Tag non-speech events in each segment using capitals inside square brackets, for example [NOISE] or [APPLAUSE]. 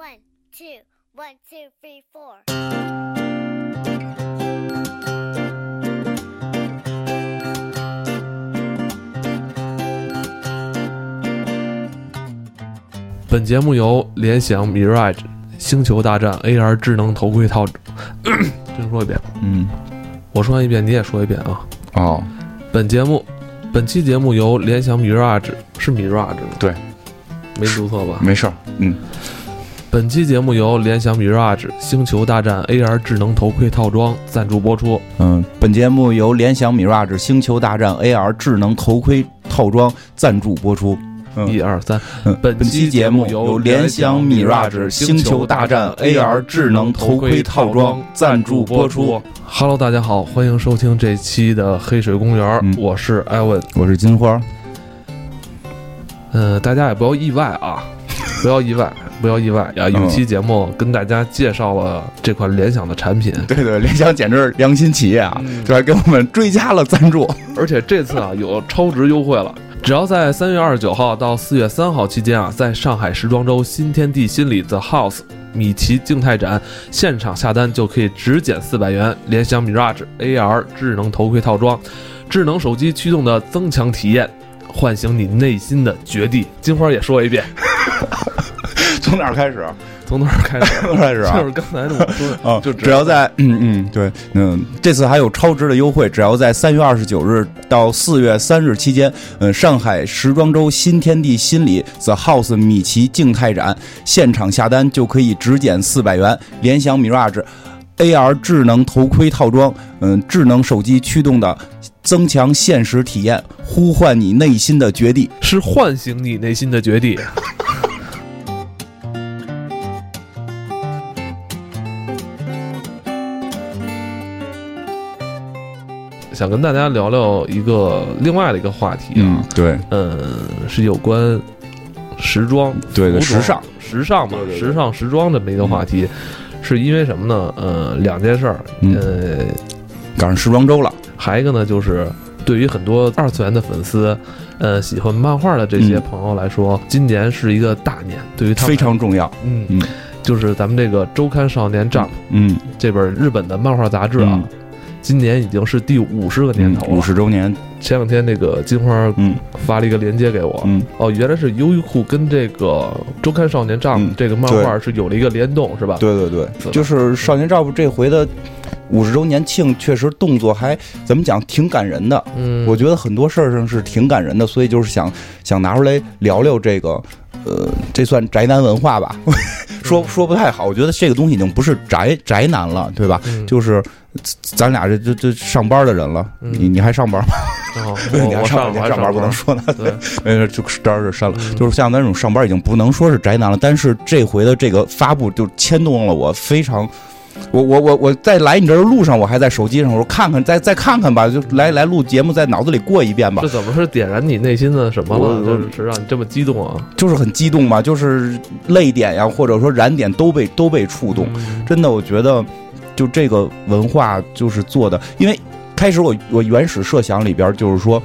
One, two, one, two, three, four. 本节目由联想 Mirage 星球大战 AR 智能头盔套，[COUGHS] 真说一遍，嗯，我说完一遍你也说一遍啊。哦，本节目，本期节目由联想 Mirage 是 Mirage 吗？对，没读错吧？没事儿，嗯，本期节目由联想 Mirage 星球大战 AR 智能头盔套装赞助播出。嗯，本节目由联想 Mirage 星球大战 AR 智能头盔套装赞助播出。嗯一二三，嗯本本期节目由联想 Mirage 星球大战 AR 智能头盔套装赞助播出。Hello，大家好，欢迎收听这期的黑水公园，嗯我是艾文。我是金花，嗯、大家也不要意外啊，不要意外，不要意外啊！有期节目跟大家介绍了这款联想的产品，[LAUGHS] 对对，联想简直是良心企业啊，还给我们追加了赞助。而且这次啊有超值优惠了。只要在三月二十九号到四月三号期间啊，在上海时装周新天地心理 The House 米奇静态展现场下单就可以直减四百元。联想 Mirage AR 智能头盔套装，智能手机驱动的增强体验，唤醒你内心的绝地。金花也说一遍，[LAUGHS] [LAUGHS] 从哪儿开始？从哪儿开始？[LAUGHS] 从哪儿开始啊？就是刚才我说的，啊，就只要在嗯嗯对嗯，这次还有超值的优惠，只要在三月二十九日到四月三日期间，嗯，上海时装周新天地心理 The House 米奇静态展现场下单就可以直减四百元，联想 Mirage AR 智能头盔套装，嗯，智能手机驱动的。增强现实体验，呼唤你内心的绝地。是唤醒你内心的绝地。想跟大家聊聊一个另外的一个话题啊，，对嗯，是有关时装、对对，时尚，时尚嘛，对对对时尚时装这么一个话题，是因为什么呢？呃，两件事儿，嗯呃，赶上时装周了。还一个呢，就是对于很多二次元的粉丝，呃，喜欢漫画的这些嗯朋友来说，今年是一个大年，对于他们非常重要。嗯嗯就是咱们这个周刊少年 Jump 嗯，这本日本的漫画杂志啊，嗯今年已经是第五十个年头了。五十周年。前两天那个金花嗯发了一个链接给我，嗯，哦，原来是优衣库跟这个周刊少年 Jump 嗯这个漫画是有了一个联动，是吧？对对对是，就是《少年 Jump》这回的五十周年庆，确实动作还怎么讲，挺感人的。嗯，我觉得很多事儿上是挺感人的，所以就是想想拿出来聊聊这个，呃，这算宅男文化吧？[LAUGHS] 说说不太好，我觉得这个东西已经不是宅宅男了，对吧？嗯就是咱俩这这这上班的人了，嗯你你还上班吗？哦 [LAUGHS] 你还上我还你还上班不能说呢，对，[LAUGHS] 没事，就这儿就删了。嗯就是像咱这种上班已经不能说是宅男了，但是这回的这个发布就牵动了我非常。我我我我在来你这儿的路上，我还在手机上，我说看看再再看看吧，就来来录节目，在脑子里过一遍吧这，怎么是点燃你内心的什么了？就是让你这么激动啊？就是很激动嘛，就是泪点呀，或者说燃点都被都被触动。嗯真的，我觉得就这个文化就是做的，因为开始我我原始设想里边就是说，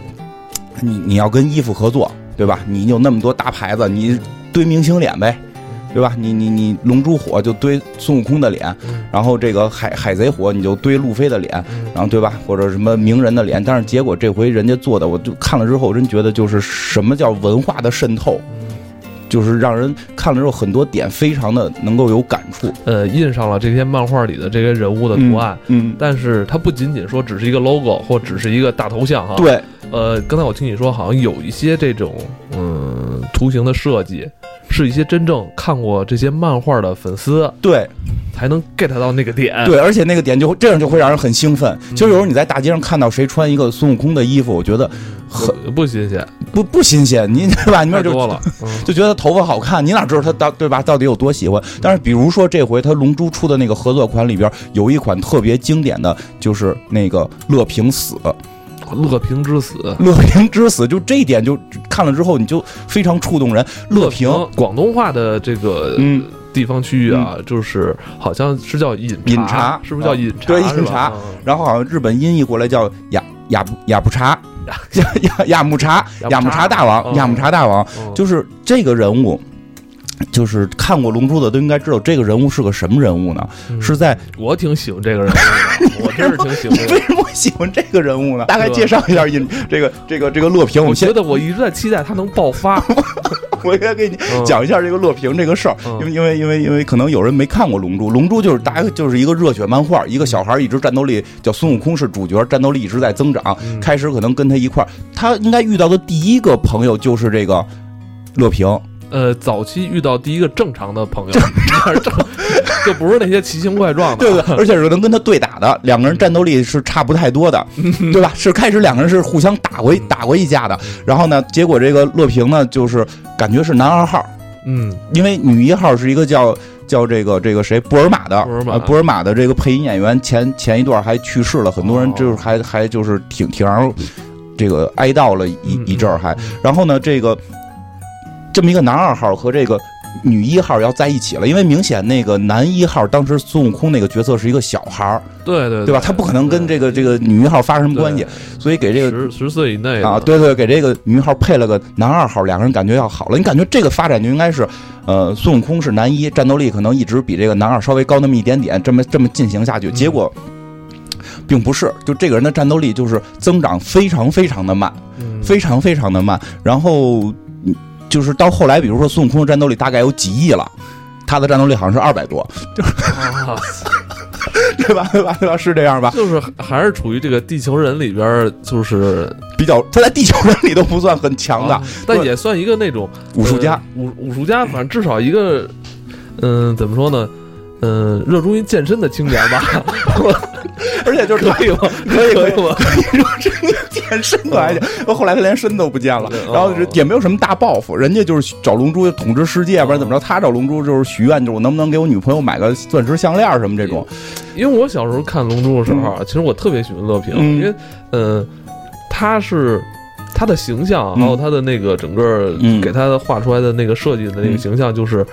你你要跟衣服合作，对吧？你有那么多大牌子，你堆明星脸呗，对吧？你你你龙珠火就堆孙悟空的脸，嗯然后这个海海贼火你就堆路飞的脸，嗯然后对吧？或者什么名人的脸，但是结果这回人家做的，我就看了之后，我真觉得就是什么叫文化的渗透，嗯就是让人看了之后很多点非常的能够有感触。呃，印上了这些漫画里的这些人物的图案。嗯，但是它不仅仅说只是一个 logo 或只是一个大头像哈，，对，呃，刚才我听你说，好像有一些这种嗯图形的设计，是一些真正看过这些漫画的粉丝对才能 get 到那个点。，对，而且那个点就会这样就会让人很兴奋。其实有时候你在大街上看到谁穿一个孙悟空的衣服，我觉得很不不新鲜，不不新鲜，你对吧？你们就太多了。嗯就觉得头发好看，你哪知道他到对吧？到底有多喜欢？但是比如说这回他龙珠出的那个合作款里边有一款特别经典的，就是那个乐平死，乐平之死，乐平之死，就这一点就看了之后你就非常触动人。乐平，广东话的这个嗯。地方区域啊，就是好像是叫饮饮茶是不是叫饮茶？对饮茶。嗯。然后好像日本音译过来叫雅雅布雅布茶，[LAUGHS] 雅雅雅木茶，雅木茶大王，嗯。雅木茶大王，嗯。就是这个人物。就是看过《龙珠》的都应该知道这个人物是个什么人物呢？嗯是在我挺喜欢这个人物的，[LAUGHS] 我真是挺喜欢你这个人。为什么会喜欢这个人物呢？大概介绍一下尹这个这个这个乐平，我觉得我一直在期待他能爆发。[LAUGHS] 我应该给你嗯讲一下这个乐平这个事儿，嗯因为因为因为因为可能有人没看过《龙珠》，《龙珠》就是大家就是一个热血漫画，一个小孩一直战斗力叫孙悟空是主角，战斗力一直在增长。嗯开始可能跟他一块儿，他应该遇到的第一个朋友就是这个乐平，呃，早期遇到第一个正常的朋友，正 [LAUGHS] 就不是那些奇形怪状的。对 [LAUGHS] 对，而且是能跟他对打的，两个人战斗力是差不太多的，[LAUGHS] 对吧？是开始两个人是互相打过一打过一架的，然后呢，结果这个乐平呢，就是感觉是男二号，嗯，因为女一号是一个叫叫这个这个谁布尔玛的，布尔玛。呃布尔玛的这个配音演员前前一段还去世了，很多人哦。就是还还就是挺挺让这个哀悼了一嗯一阵儿还，然后呢，这个这么一个男二号和这个。女一号要在一起了，因为明显那个男一号当时孙悟空那个角色是一个小孩儿，对对对吧？他不可能跟这个这个女一号发生什么关系，所以给这个十十岁以内啊，，对对，给这个女一号配了个男二号，两个人感觉要好了。你感觉这个发展就应该是，呃，孙悟空是男一，战斗力可能一直比这个男二稍微高那么一点点，这么这么进行下去，结果。并不是，就这个人的战斗力就是增长非常非常的慢，嗯非常非常的慢。然后，嗯就是到后来，比如说孙悟空的战斗力大概有几亿了，他的战斗力好像是二百多，啊 [LAUGHS] 对吧？对吧？对吧？是这样吧？就是还是处于这个地球人里边，就是比较，他在地球人里都不算很强的啊但也算一个那种武术家。呃武武术家，反正至少一个，嗯、怎么说呢？嗯、热衷于健身的青年吧，[LAUGHS] 而且就是可以吗？可以可以以吗？你说这个健身的还行，后来他连身都不见了，哦。然后也没有什么大抱负，人家就是找龙珠统治世界，不然怎么着？他找龙珠就是许愿，就是我能不能给我女朋友买个钻石项链什么这种。因为我小时候看《龙珠》的时候啊，其实我特别喜欢乐平，嗯。因为嗯，他是他的形象，嗯。还有他的那个整个嗯。给他画出来的那个设计的那个嗯形象，就是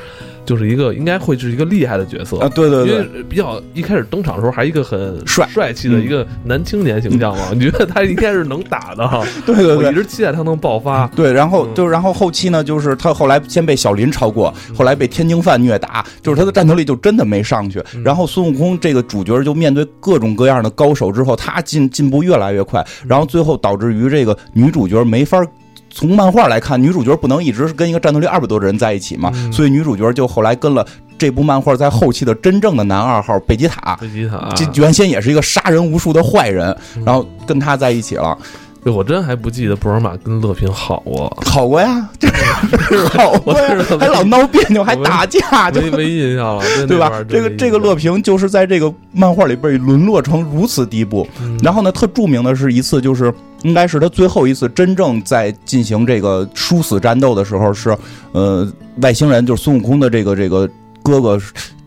就是一个应该会是一个厉害的角色啊，。对对对因，为比较一开始登场的时候还一个很帅帅气的嗯一个男青年形象嘛，[LAUGHS] 你觉得他应该是能打的 [LAUGHS] 哈？对对对。我一直期待他能爆发。对，然后嗯就然后后期呢，就是他后来先被小林超过，后来被天津饭虐打，就是他的战斗力就真的没上去。嗯然后孙悟空这个主角就面对各种各样的高手之后，他进进步越来越快，然后最后导致于这个女主角没法。从漫画来看，女主角不能一直是跟一个战斗力二百多的人在一起嘛，嗯。所以女主角就后来跟了这部漫画在后期的真正的男二号贝吉塔，贝吉塔，这原先也是一个杀人无数的坏人，嗯。然后跟他在一起了，对我真还不记得布尔玛跟乐平好过，好过呀，就是 [LAUGHS] 好过呀还老闹别扭，还打架，就没没印象了，对吧？这个这个乐平就是在这个漫画里被沦落成如此地步。嗯然后呢，特著名的是一次，就是应该是他最后一次真正在进行这个殊死战斗的时候，是呃外星人就是孙悟空的这个这个哥哥，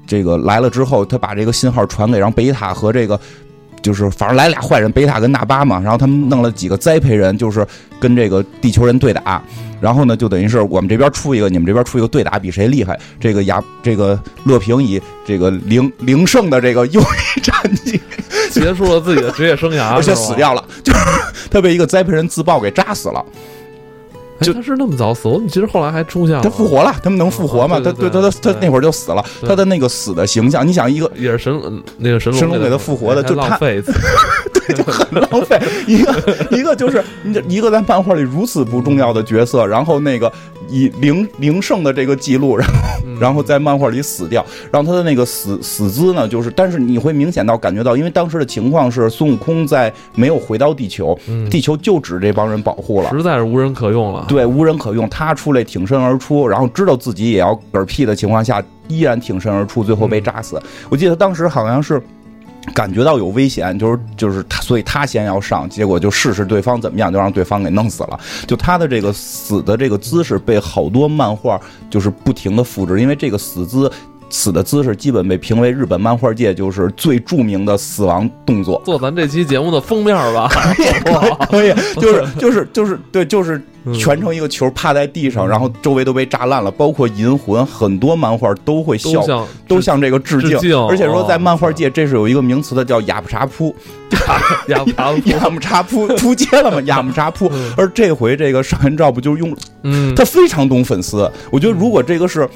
这个来了之后，他把这个信号传给让贝塔和这个。就是反正来俩坏人，贝塔跟纳巴嘛，然后他们弄了几个栽培人，就是跟这个地球人对打，然后呢，就等于是我们这边出一个，你们这边出一个对打，比谁厉害。这个亚这个乐平以这个零零胜的这个优异战绩，[LAUGHS] 结束了自己的职业生涯，而且死。掉了，就是他被一个栽培人自爆给扎死了。就哎他是那么早死，我怎么记得后来还出现了？他复活了，他们能复活吗？哦他对他他他那会儿就死了，他的那个死的形象，你想一个也是神那个神龙神龙给他复活的还就他 [LAUGHS] [LAUGHS] 浪费一次。浪费一个一个就是一个在漫画里如此不重要的角色，然后那个以零零胜的这个记录，然后嗯然后在漫画里死掉，然后他的那个死死姿呢，就是但是你会明显到感觉到，因为当时的情况是孙悟空在没有回到地球，嗯地球就指这帮人保护了。实在是无人可用了。对，无人可用，他出来挺身而出，然后知道自己也要嗝屁的情况下，依然挺身而出，最后被炸死。我记得当时好像是感觉到有危险，就是就是他，所以他先要上，结果就试试对方怎么样，就让对方给弄死了。就他的这个死的这个姿势被好多漫画就是不停的复制，因为这个死姿。死的姿势基本被评为日本漫画界就是最著名的死亡动作，做咱这期节目的封面吧。[LAUGHS] 哇可以，[LAUGHS] 就是就是就是对，就是嗯全程一个球趴在地上，然后周围都被炸烂了，包括银魂，很多漫画都会笑，都向这个致敬，而且说在哦漫画界这是有一个名词的，叫雅布查扑，亚 [LAUGHS] 爬雅木查扑扑街了嘛，雅木查扑。而这回这个上元照不就是用嗯，他非常懂粉丝，我觉得如果这个是。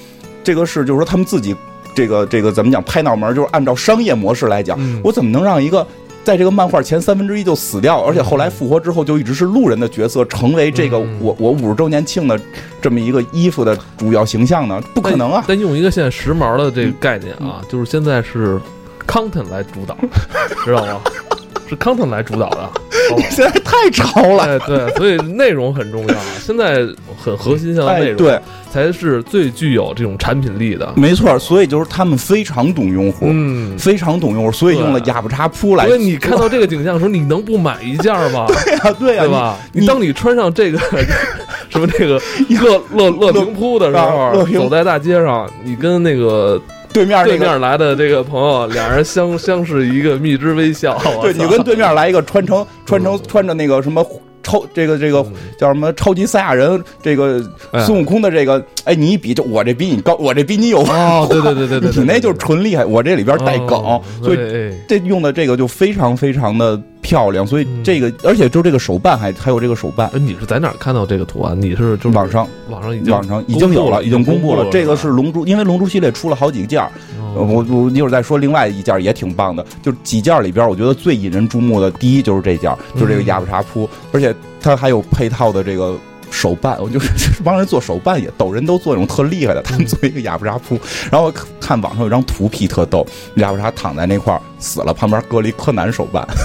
这个是就是说他们自己这个这个怎么讲拍脑门儿，就是按照商业模式来讲，嗯我怎么能让一个在这个漫画前三分之一就死掉，而且后来复活之后就一直是路人的角色，成为这个嗯我我五十周年庆的这么一个衣服的主要形象呢？不可能啊！但用一个现在时髦的这个概念啊，就是现在是 content 来主导，[LAUGHS] 知道吗？是 content 来主导的。[LAUGHS] 你现在太潮了。哎，对，所以内容很重要。现在很核心向的内哎，容，对，才是最具有这种产品力的。没错，所以就是他们非常懂用户，嗯，非常懂用户，所以用了哑巴茶铺来。所以你看到这个景象的时候，你能不买一件吗？[LAUGHS] 对呀，对呀，对吧？你你当你穿上这个 [LAUGHS] 什么这个乐乐乐平铺的时候，走在大街上，你跟那个对面那个，对面来的这个朋友，俩人相相视一个蜜汁微笑。[LAUGHS] 对你跟对面来一个穿成穿成穿着那个什么超这个这个嗯。叫什么超级赛亚人这个哎孙悟空的这个，哎，你一比就我这比你高，我这比你有哦，对对对对对，对你那就是纯厉害，我这里边带梗哦，所以这用的这个就非常非常的漂亮，所以嗯这个而且就这个手办还还有这个手办。哎，你是在哪看到这个图案？你是就是网上网上已经网上已经有了，已经公布了。这个是龙珠，因为龙珠系列出了好几件我我一会儿再说。另外一件也挺棒的，就几件里边，我觉得最引人注目的，第一就是这件，就是这个嗯哑巴茶铺，而且它还有配套的这个。手办，我就是这 [LAUGHS] 帮人做手办也逗，人都做那种特厉害的，他们做一个哑巴茶铺，然后看网上有张图 P 特逗，哑巴茶躺在那块儿死了，旁边搁了一柯南手办，[LAUGHS]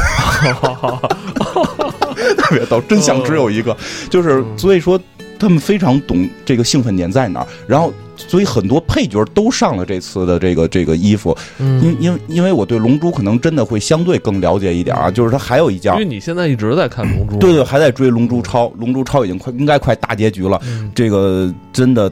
特别逗，真相只有一个，就是嗯。所以说他们非常懂这个兴奋点在哪儿，然后所以很多配角都上了这次的这个这个衣服，因嗯，因因为我对龙珠可能真的会相对更了解一点啊，就是它还有一件因为。你现在一直在看《龙珠》，对对，还在追《龙珠超》，《龙珠超》已经快应该快大结局了，嗯。这个真的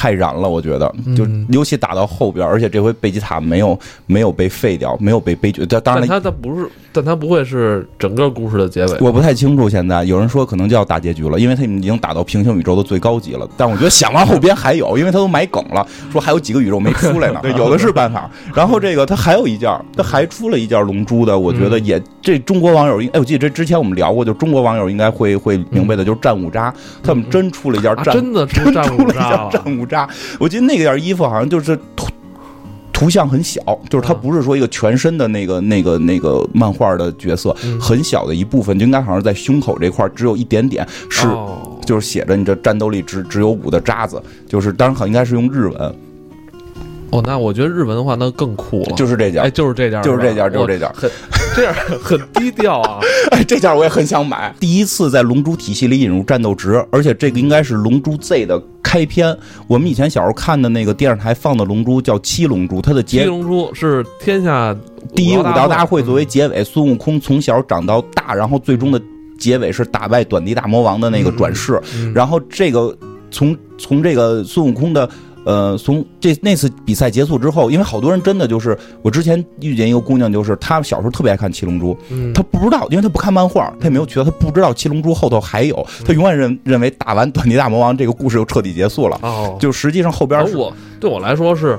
太燃了，我觉得，就嗯尤其打到后边，而且这回贝吉塔没有没有被废掉，没有被悲剧，但当然了，但它它不是，但他不会是整个故事的结尾。我不太清楚。现在有人说可能就要大结局了，因为他们已经打到平行宇宙的最高级了。但我觉得想往后边还有，因为他都埋梗了，说还有几个宇宙没出来呢。对，[LAUGHS] 有的是办法。然后这个他还有一件，他还出了一件龙珠的，我觉得也这中国网友应，哎，我记得这之前我们聊过，就中国网友应该会会明白的，就是战五渣，他们真出了一件啊，战真的出真战出了一件五渣，战五渣。我记得那个件衣服好像就是图图像很小，就是它啊不是说一个全身的那个那个那个漫画的角色，嗯很小的一部分，就应该好像在胸口这块儿只有一点点是。哦就是写着你这战斗力只只有五的渣子，就是当然好像应该是用日文，哦，那我觉得日文的话，那更酷了。就是这件，哎，就是这件儿，就是这件吧就是这件我很这样很低调啊。[LAUGHS] 哎，这件我也很想买。第一次在龙珠体系里引入战斗值，而且这个应该是龙珠 Z 的开篇。我们以前小时候看的那个电视台放的龙珠叫七龙珠，它的结七龙珠是天下第一武道大会嗯作为结尾，孙悟空从小长到大，然后最终的结尾是打败短笛大魔王的那个转世。嗯然后这个从从这个孙悟空的。呃，从这那次比赛结束之后，因为好多人真的就是我之前遇见一个姑娘，就是她小时候特别爱看《七龙珠》，嗯。她不知道，因为她不看漫画，她也没有渠道，她不知道《七龙珠》后头还有，嗯。她永远认认为打完短笛大魔王这个故事就彻底结束了，哦，就实际上后边是对我来说是，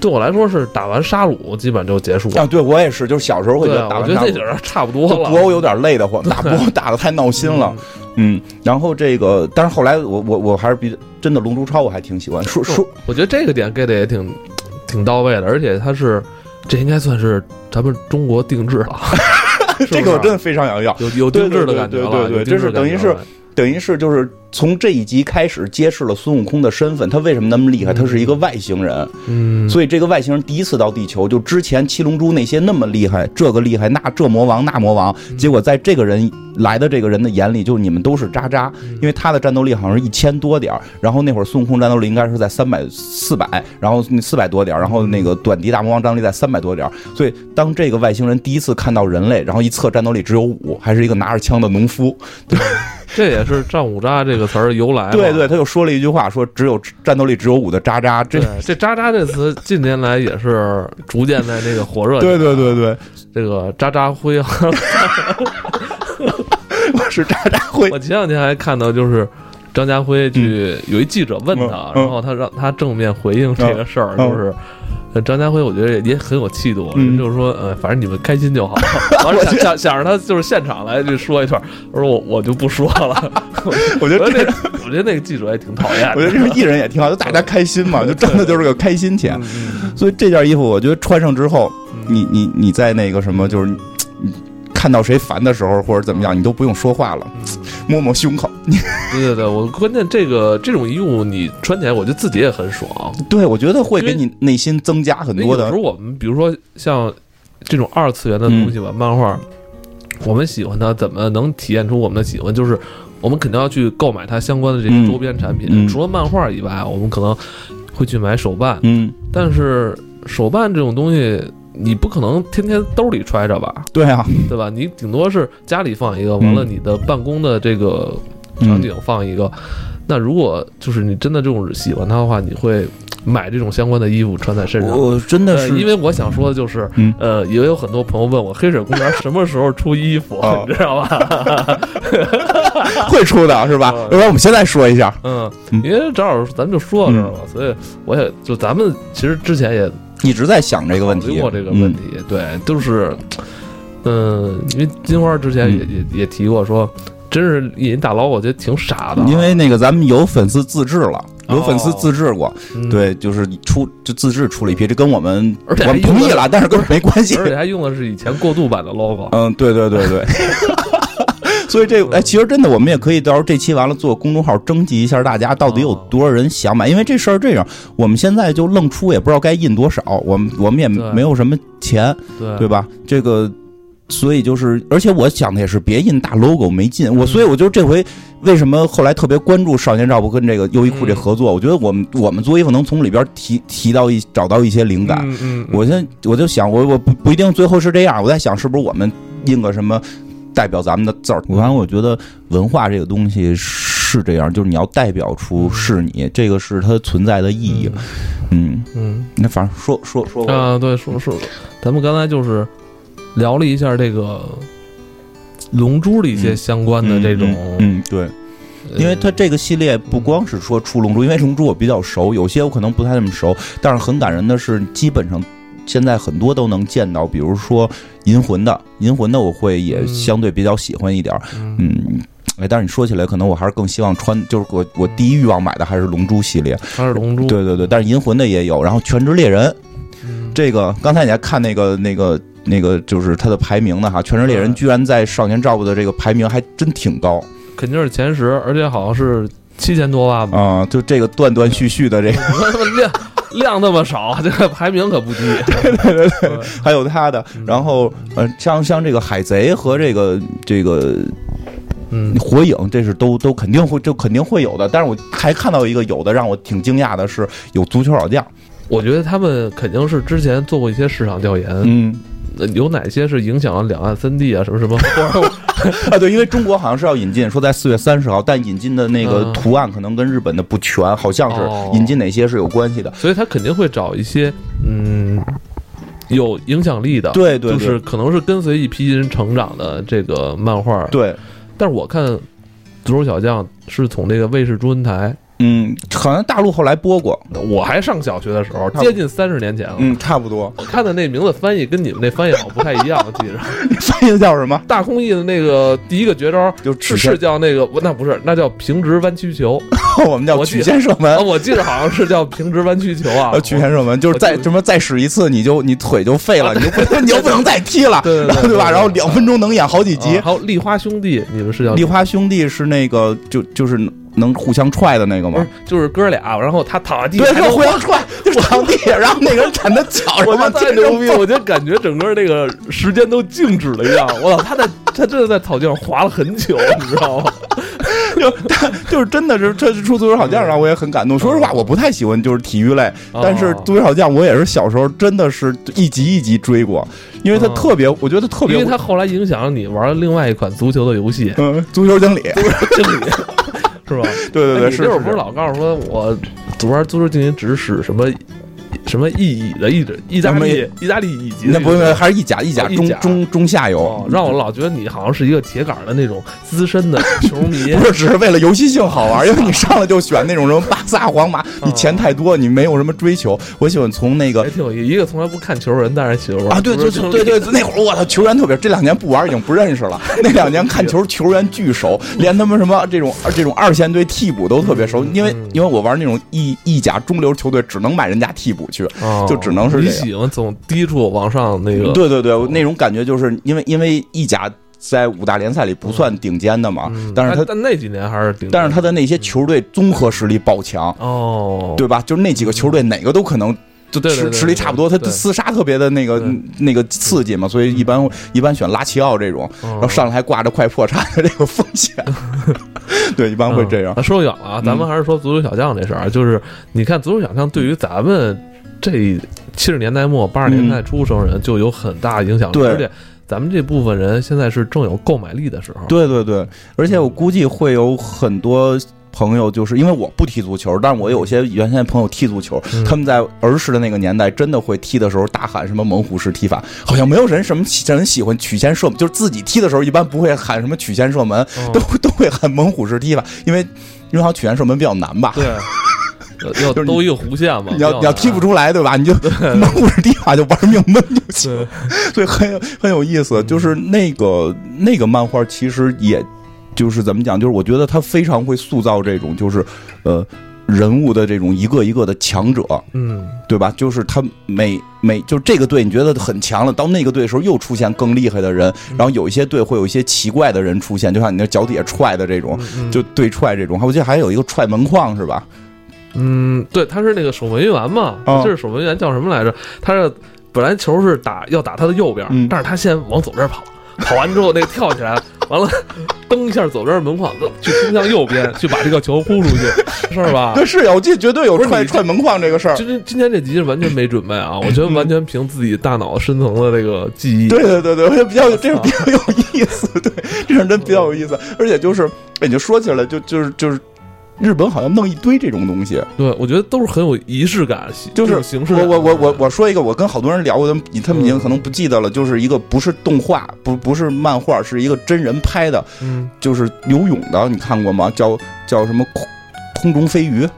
对我来说是打完沙鲁基本就结束了。啊，对我也是，就是小时候会觉对，我觉得得打完沙差不多了。就博欧有点累得慌，打博欧打的太闹心了。嗯，然后这个，但是后来我我我还是比真的《龙珠超》我还挺喜欢。说说我觉得这个点 get 的也挺挺到位的，而且它是这应该算是咱们中国定制了，[LAUGHS] 是不是这个我真的非常想要，有有定制的感觉了，对对对对对有定制这是等于是等于是就是从这一集开始揭示了孙悟空的身份，他为什么那么厉害？他是一个外星人，嗯，所以这个外星人第一次到地球，就之前七龙珠那些那么厉害，这个厉害，那这魔王那魔王，嗯。结果在这个人来的这个人的眼里，就你们都是渣渣，嗯。因为他的战斗力好像是一千多点儿然后那会儿孙悟空战斗力应该是在三百四百，然后四百多点儿然后那个短笛大魔王战斗力在三百多点儿。所以当这个外星人第一次看到人类，然后一测战斗力只有五，还是一个拿着枪的农夫，这也是战五渣这个词儿的由来。对对，他又说了一句话，说只有战斗力只有五的渣渣，这，这“渣渣”这词近年来也是逐渐在那个火热。对对对，对，这个渣渣辉啊，[LAUGHS] 我是渣渣辉我前两天还看到，就是张家辉去有一记者问他，然后他让他正面回应这个事儿，嗯就是呃张家辉我觉得也很有气度，嗯就是说，呃，反正你们开心就好。[LAUGHS] 完了想想想让他就是现场来就说一段，我说我我就不说了。[LAUGHS] 我觉得这我觉得那我觉得那个记者也挺讨厌。我觉得这个艺人也挺好，就大家开心嘛，[LAUGHS] 就挣的就是个开心钱。嗯所以这件衣服，我觉得穿上之后，嗯你你你在那个什么，就是看到谁烦的时候，或者怎么样，你都不用说话了，摸摸胸口。[LAUGHS] 对对对，我关键这个这种衣物你穿起来，我觉得自己也很爽。对，我觉得会给你内心增加很多的因为有时候我们比如说像这种二次元的东西吧，漫画，我们喜欢它，怎么能体现出我们的喜欢？就是我们肯定要去购买它相关的这嗯些周边产品。嗯除了漫画以外，我们可能会去买手办，嗯，但是手办这种东西。你不可能天天兜里揣着吧，对啊，对吧？你顶多是家里放一个，完了你的办公的这个场景放一个。那如果就是你真的这种喜欢它的话，你会买这种相关的衣服穿在身上。我真的呃，是因为我想说的就是，嗯呃，也有很多朋友问我黑水公园什么时候出衣服，哦 [LAUGHS] 你知道吧？[LAUGHS] 会出的是吧？嗯要不然我们现在说一下，嗯，嗯因为正好咱们就说到这儿了，所以我也就咱们其实之前也一直在想这个问题考虑过这个问题，对，就是，嗯，因为金花之前也、嗯也也提过说，真是引大佬，我觉得挺傻的啊，因为那个咱们有粉丝自制了。有粉丝哦自制过，嗯，对，就是出就自制出了一批，这跟我们而且我们同意了，但是跟我没关系。而且还用的是以前过渡版的 logo，嗯，对对对对。[LAUGHS] 所以这哎，其实真的，我们也可以到时候这期完了做公众号征集一下大家到底有多少人想买，因为这事儿这样，我们现在就愣出也不知道该印多少，我们我们也没有什么钱，对。对吧？这个，所以就是，而且我想的也是别印大 logo 没劲，我嗯所以我就这回为什么后来特别关注少年照不跟这个优衣库这合作，我觉得我们我们做衣服能从里边提提到一找到一些灵感，我现在我就想，我我不不一定最后是这样，我在想是不是我们印个什么代表咱们的字儿。反正我觉得文化这个东西是这样，就是你要代表出是你，这个是它存在的意义。嗯，嗯。那反正说说说，啊，对，说说，咱们刚才就是聊了一下这个龙珠的一些相关的这种，嗯嗯对，因为它这个系列不光是说出龙珠，因为龙珠我比较熟，有些我可能不太那么熟，但是很感人的是，基本上现在很多都能见到，比如说银魂的，银魂的我会也嗯相对比较喜欢一点儿，嗯。嗯。哎，但是你说起来，可能我还是更希望穿，就是我我第一欲望买的还是龙珠系列，还是龙珠，对对对，但是银魂的也有，然后全职猎人。嗯，这个，刚才你还看那个那个那个，就是它的排名呢哈，全职猎人居然在少年照顾的这个排名还真挺高，肯定是前十，而且好像是七千多万吧。啊、就这个断断续续的这个，[LAUGHS] 量 [LAUGHS] 量那么少，[LAUGHS] 这个排名可不低。对对对，[LAUGHS] 还有他的，然后呃，像像这个海贼和这个这个嗯火影，这是都都肯定会就肯定会有的。但是我还看到一个有的让我挺惊讶的是，有足球老将，我觉得他们肯定是之前做过一些市场调研，嗯。呃有哪些是影响了两岸三地啊，什么什么，[LAUGHS] 啊对，因为中国好像是要引进，说在四月三十号，但引进的那个嗯。图案可能跟日本的不全，好像哦。是引进哪些是有关系的。所以他肯定会找一些嗯有影响力的，对对对。就是可能是跟随一批人成长的这个漫画。对，但是我看《足球小将》是从这个卫视中文台，嗯，好像大陆后来播过，我还上小学的时候，接近三十年前了。嗯，差不多。我看的那名字翻译跟你们那翻译好像不太一样，我记着。你 [LAUGHS] 翻译叫什么？大空翼的那个第一个绝招就是是叫那个，不那不是，那叫平直弯曲球 [LAUGHS] 我们叫曲线射门啊，。我记得好像是叫平直弯曲球啊呃。[LAUGHS] 曲线射门就是再什么再使一次，你就你腿就废了，你就不能你就不能再踢了，对对对然后对吧？然后两分钟能演好几集啊。还有丽花兄弟，你们是叫丽花兄弟是那个就就是能互相踹的那个吗？就是哥俩，然后他躺在地对，上，是互相踹，就是躺地下，然后那个人站他脚 [LAUGHS] 我上往地上觉得太牛逼，蹦我就感觉整个那个时间都静止了一样。我操，他在他真的在草地上滑了很久，[LAUGHS] 你知道吗？就他 [LAUGHS] 就是真的是这是出足球小将让我也很感动。说实话，我不太喜欢就是体育类，但是哦足球小将我也是小时候真的是一集一集追过，因为他哦特别，我觉得特别因为，他后来影响了你玩了另外一款足球的游戏，嗯，足球经理，经理是吧？[LAUGHS] 对对对，那会儿不是老告诉说我玩足球经理只使什么什么意乙的意意大利意大利乙级那不运动还是意甲，意甲中中中下游哦，，让我老觉得你好像是一个铁杆的那种资深的球迷 [LAUGHS] 不。是只是为了游戏性好玩，[LAUGHS] 因为你上来就选那种什么巴萨、皇马，[LAUGHS] 你钱太多，你没有什么追求。我喜欢从那个还挺有意，一个从来不看球人，但是喜欢玩啊，对对对对对，那会儿我操，球员特别，这两年不玩已经不认识了。那两年看球，球员巨熟，连他们什么这种这种二线队替补都特别熟。因为因为我玩那种意意甲中流球队，只能买人家替补去。哦。就只能是你喜欢从低处往上那个，对对对，那种感觉就是因为因为意甲在五大联赛里不算顶尖的嘛，嗯，但是他但那几年还是顶，但是他的那些球队综合实力爆强，哦，对吧？就是那几个球队哪个都可能就实实力差不多，他对厮杀特别的那个那个刺激嘛，所以一般一般选拉齐奥这种，然然后上来还挂着快破产的这个风险，[LAUGHS] 对，一般会这样。啊说远了啊，咱们还是说足球小将这事儿，就是你看足球小将对于咱们这七十年代末八十年代初生人就有很大影响力，对而且咱们这部分人现在是正有购买力的时候，对对对，而且我估计会有很多。朋友就是因为我不踢足球，但是我有些原先朋友踢足球，嗯他们在儿时的那个年代真的会踢的时候大喊什么猛虎式踢法，好像没有人什么人喜欢曲线射门，就是自己踢的时候一般不会喊什么曲线射门，哦都都会喊猛虎式踢法，因为因为好像曲线射门比较难吧，对，[LAUGHS] 要兜一个弧线嘛，你要你要踢不出来，对吧？你就猛虎式踢法就玩命闷就行。所以很有很有意思。就是那个那个漫画，其实也就是怎么讲，就是我觉得他非常会塑造这种就是呃人物的这种一个一个的强者，嗯，对吧？就是他每每就是这个队你觉得很强了，到那个队的时候又出现更厉害的人，然后有一些队会有一些奇怪的人出现，就像你那脚底下踹的这种。嗯就对踹这种，我记得还有一个踹门框是吧？嗯，对，他是那个守门员嘛，哦这是守门员叫什么来着？他是本来球是打要打他的右边，嗯但是他先往左边跑，跑完之后那个跳起来，完了蹬一下左边门框，去冲向右边 [LAUGHS] 去把这个球呼出去，是吧？[LAUGHS] 对，是呀，我记得绝对有踹踹门框这个事儿。今天今天这集是完全没准备啊，[LAUGHS] 我觉得完全凭自己大脑深层的这个记忆。对对对对，我觉得比较这是比较有意思，对，这是真比较有意思，而且就是，哎，你就说起来就就是就是，日本好像弄一堆这种东西，对，我觉得都是很有仪式感，就是形式我。我我我我说一个，我跟好多人聊过，他们他们已经可能不记得了，就是一个不是动画，不不是漫画，是一个真人拍的，嗯，就是游泳的，你看过吗？叫叫什么空空中飞鱼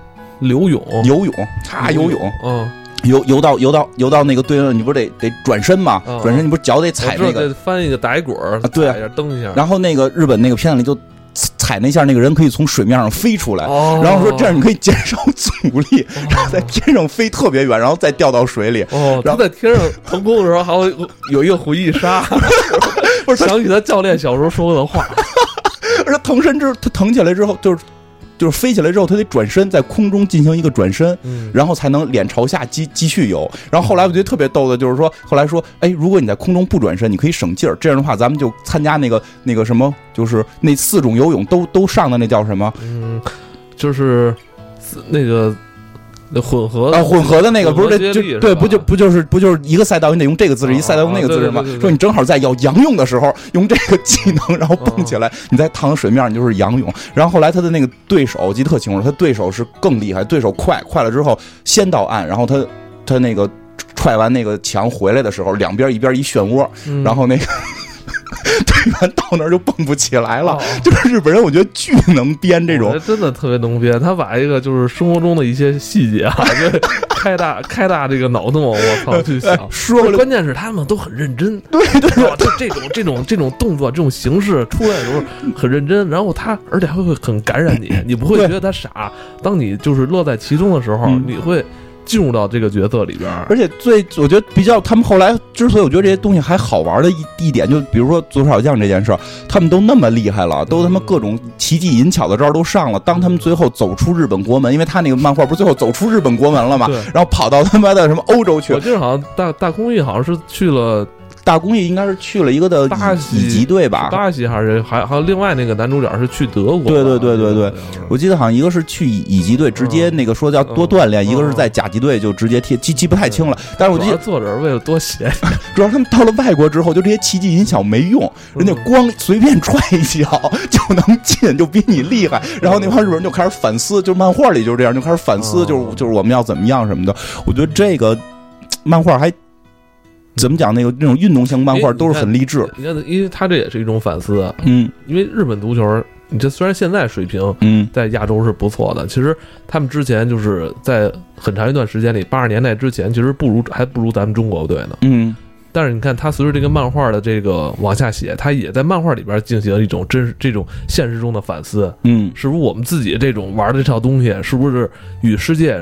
游泳，游泳，啊游泳。嗯，游游到游到游到那个对岸，你不是得得转身吗？嗯转身你不是脚得踩那个翻一个打一滚儿，对然后那个日本那个片子里就踩那下，那个人可以从水面上飞出来，哦然后说这样你可以减少阻力，然后在天上飞特别远，然后再掉到水里。然后在天上腾空的时候还会有一个回忆杀，[LAUGHS] 不是想起他教练小时候说过的话，[LAUGHS] 而他腾身之他腾起来之后，就是就是飞起来之后，他得转身在空中进行一个转身。嗯，然后才能脸朝下继继续游。然后后来我觉得特别逗的，就是说后来说，哎，如果你在空中不转身，你可以省劲儿。这样的话，咱们就参加那个那个什么，就是那四种游泳都都上的那叫什么嗯，就是那个那混合啊？混合的那个不是这就对不就不就是不就是一个赛道你得用这个姿势，啊一赛道用那个姿势吗说你正好在要仰泳的时候用这个技能，[LAUGHS] 然后蹦起来，你再躺在水面，你就是仰泳。然后后来他的那个对手，我记得特清楚，他对手是更厉害，对手快快了之后先到岸，然后他他那个。踹完那个墙回来的时候，两边一边一漩涡，嗯然后那个 [LAUGHS] 队员到那儿就蹦不起来了。哦 [LAUGHS] 就是日本人，我觉得巨能编这种真的特别能编，他把一个就是生活中的一些细节啊，就开大开大这个脑洞，我操去想。[LAUGHS] 说关键是他们都很认真，对对哇，这这种这种这种动作、这种形式出来的时候很认真，然后他而且还会很感染你，你不会觉得他傻。当你就是乐在其中的时候，嗯你会进入到这个角色里边。而且最我觉得比较，他们后来之所以我觉得这些东西还好玩的一一点，就比如说足球小将这件事儿，他们都那么厉害了，都他妈各种奇技淫巧的招都上了。当他们最后走出日本国门，因为他那个漫画不是最后走出日本国门了嘛？然后跑到他妈的什么欧洲去我，记得好像大大空翼好像是去了大公益应该是去了一个的巴西乙级队吧？巴西还是还还有另外那个男主角是去德国，对对对对对我记得好像一个是去乙乙级队直接那个说叫多锻炼，嗯一个是在甲级队就直接贴，记记不太清了。但是我记得作者为了多写，[LAUGHS] 主要他们到了外国之后，就这些奇迹音响没用，人家光随便踹一脚 [LAUGHS] 就能进，就比你厉害。然后那帮日本人就开始反思，就是漫画里就是这样，就开始反思，嗯就是就是我们要怎么样什么的。我觉得这个漫画还怎么讲？那个那种运动型漫画都是很励志。你看，因为他这也是一种反思，啊嗯因为日本足球，你这虽然现在水平嗯在亚洲是不错的，其实他们之前就是在很长一段时间里，八十年代之前，其实不如还不如咱们中国队呢。嗯但是你看，他随着这个漫画的这个往下写，他也在漫画里边进行一种真实这种现实中的反思，嗯，是不是我们自己这种玩的这套东西，是不是与世界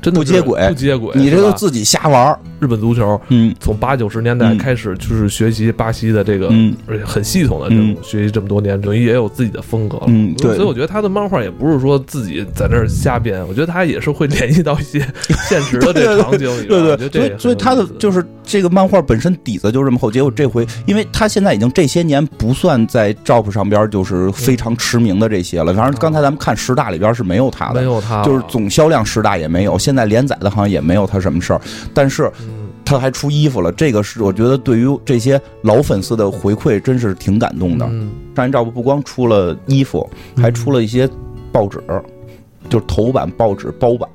真的不接轨不接轨？你这都自己瞎玩儿。日本足球嗯从八九十年代嗯开始就是学习巴西的这个，嗯而且很系统的这种学习这么多年，等于也有自己的风格了。嗯对所以我觉得他的漫画也不是说自己在那儿瞎编，我觉得他也是会联系到一些 [LAUGHS] 现实的这个场景里。对对，所以所以他的就是这个漫画本身底子就这么厚，结果这回，因为他现在已经这些年不算在 Jump 上边就是非常驰名的这些了。反正刚才咱们看十大里边是没有他的，没有他就是总销量十大也没有，现在连载的好像也没有他什么事儿。但是嗯他还出衣服了，这个是我觉得对于这些老粉丝的回馈真是挺感动的。嗯上一 Jump 不光出了衣服，还出了一些报纸，就是头版报纸包版。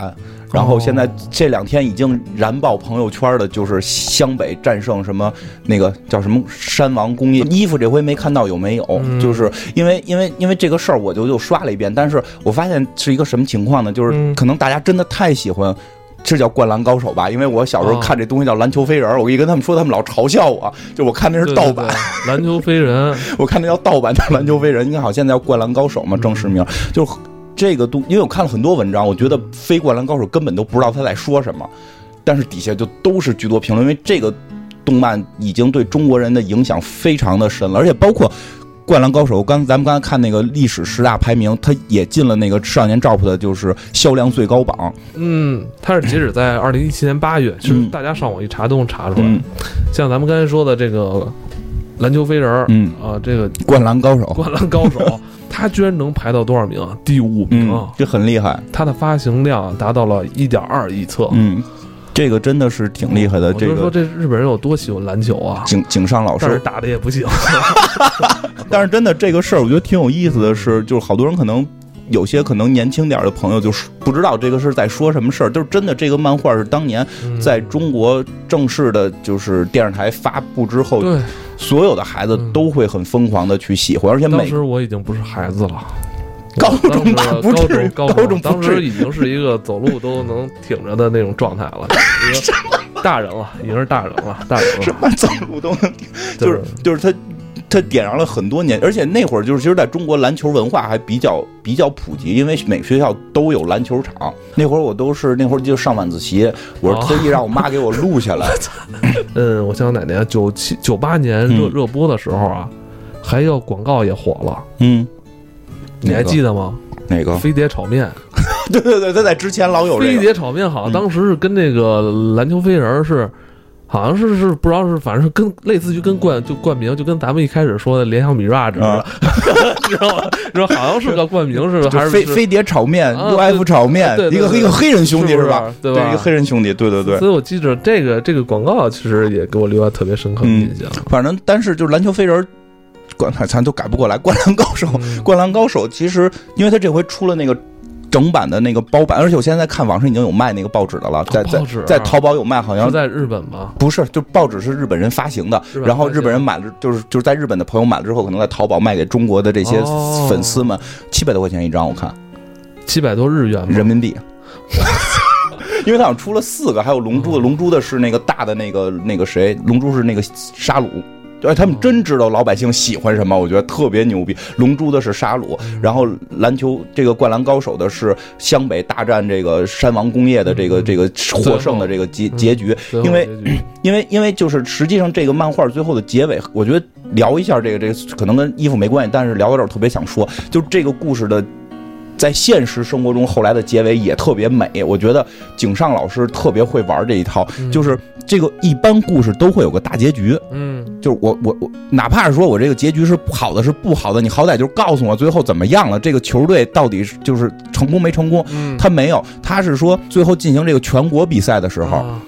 然后现在哦这两天已经燃爆朋友圈的，就是湘北战胜什么那个叫什么山王工业衣服，这回没看到有没有？嗯就是因为因为因为这个事儿，我就又刷了一遍，但是我发现是一个什么情况呢？就是嗯可能大家真的太喜欢。这叫《灌篮高手》吧？因为我小时候哦看这东西叫篮球飞人儿，我一跟他们说，他们老嘲笑我，就我看那是盗版，对对篮球飞人，[LAUGHS] 我看那叫盗版的篮球飞人，应该好现在叫灌篮高手嘛，正式名就是这个东，因为我看了很多文章，我觉得非灌篮高手根本都不知道他在说什么，但是底下就都是居多评论，因为这个动漫已经对中国人的影响非常的深了，而且包括。灌篮高手，刚咱们刚才看那个历史十大排名，他也进了那个少年 Jump 的，就是销量最高榜。嗯，它是截止在二零一七年八月，其实嗯大家上网一查都能查出来。嗯像咱们刚才说的这个篮球飞人儿，嗯，啊，这个灌篮高手，灌篮高手，他居然能排到多少名啊？第五名嗯，这很厉害。它的发行量达到了一点二亿册，嗯，这个真的是挺厉害的。这我就说个这日本人有多喜欢篮球啊！井井上老师但是打的也不行，[LAUGHS] 但是真的这个事儿，我觉得挺有意思的是，就是好多人可能有些可能年轻点儿的朋友就是不知道这个是在说什么事儿。就是真的，这个漫画是当年嗯在中国正式的，就是电视台发布之后，对，所有的孩子嗯都会很疯狂的去喜欢，而且每当时我已经不是孩子了。[LAUGHS] 高中当时吧不高至于中高高中当时已经是一个走路都能挺着的那种状态了，[LAUGHS] 一个大人了，已经是大人了，大人了，[LAUGHS] 什么走路都能，就是就是他。他点燃了很多年，而且那会儿就是，其实在中国篮球文化还比较比较普及，因为每个学校都有篮球场。那会儿我都是那会儿就上晚自习，我是特意让我妈给我录下来。[LAUGHS] 嗯，我想想哪年？九七九八年热嗯热播的时候啊，还有广告也火了，嗯，你还记得吗？哪个？飞碟炒面，[LAUGHS] 对对对，他在之前老有这个。飞碟炒面好像嗯当时是跟那个篮球飞人儿是。好像是是不知道是，反正是跟类似于跟冠就冠名，就跟咱们一开始说的联想 Mirage 似的，啊 [LAUGHS] 知道吗？然后好像是个冠名是还是是飞飞碟炒面、啊 UF 炒面，一个一个黑人兄弟是吧？对吧一个黑人兄弟，对对对。所以我记着这个这个广告，其实也给我留下特别深刻的印象。反正但是就是篮球飞人，灌咱都改不过来。灌篮高手，嗯灌篮高手其实因为他这回出了那个。整版的那个包版，而且我现在看网上已经有卖那个报纸的了，在在在淘宝有卖，好像是在日本吗？不是，就报纸是日本人发行的然后日本人买了，就是就是在日本的朋友买了之后，可能在淘宝卖给中国的这些哦粉丝们，七百多块钱一张，我看七百多日元？人民币。[LAUGHS] 因为他好像出了四个，还有龙珠的，哦龙珠的是那个大的那个那个谁，龙珠是那个沙鲁。哎，他们真知道老百姓喜欢什么，我觉得特别牛逼。龙珠的是沙鲁，然后篮球这个灌篮高手的是湘北大战这个山王工业的这个嗯这个获胜的这个结结局。因为 [CLEARS THROAT] 因为因为就是实际上这个漫画最后的结尾，我觉得聊一下这个这个可能跟衣服没关系，但是聊到这儿特别想说，就这个故事的在现实生活中，后来的结尾也特别美。我觉得井上老师特别会玩这一套，嗯就是这个一般故事都会有个大结局，嗯就是我我我，哪怕是说我这个结局是好的是不好的，你好歹就告诉我最后怎么样了，这个球队到底是就是成功没成功。嗯，他没有，他是说最后进行这个全国比赛的时候，啊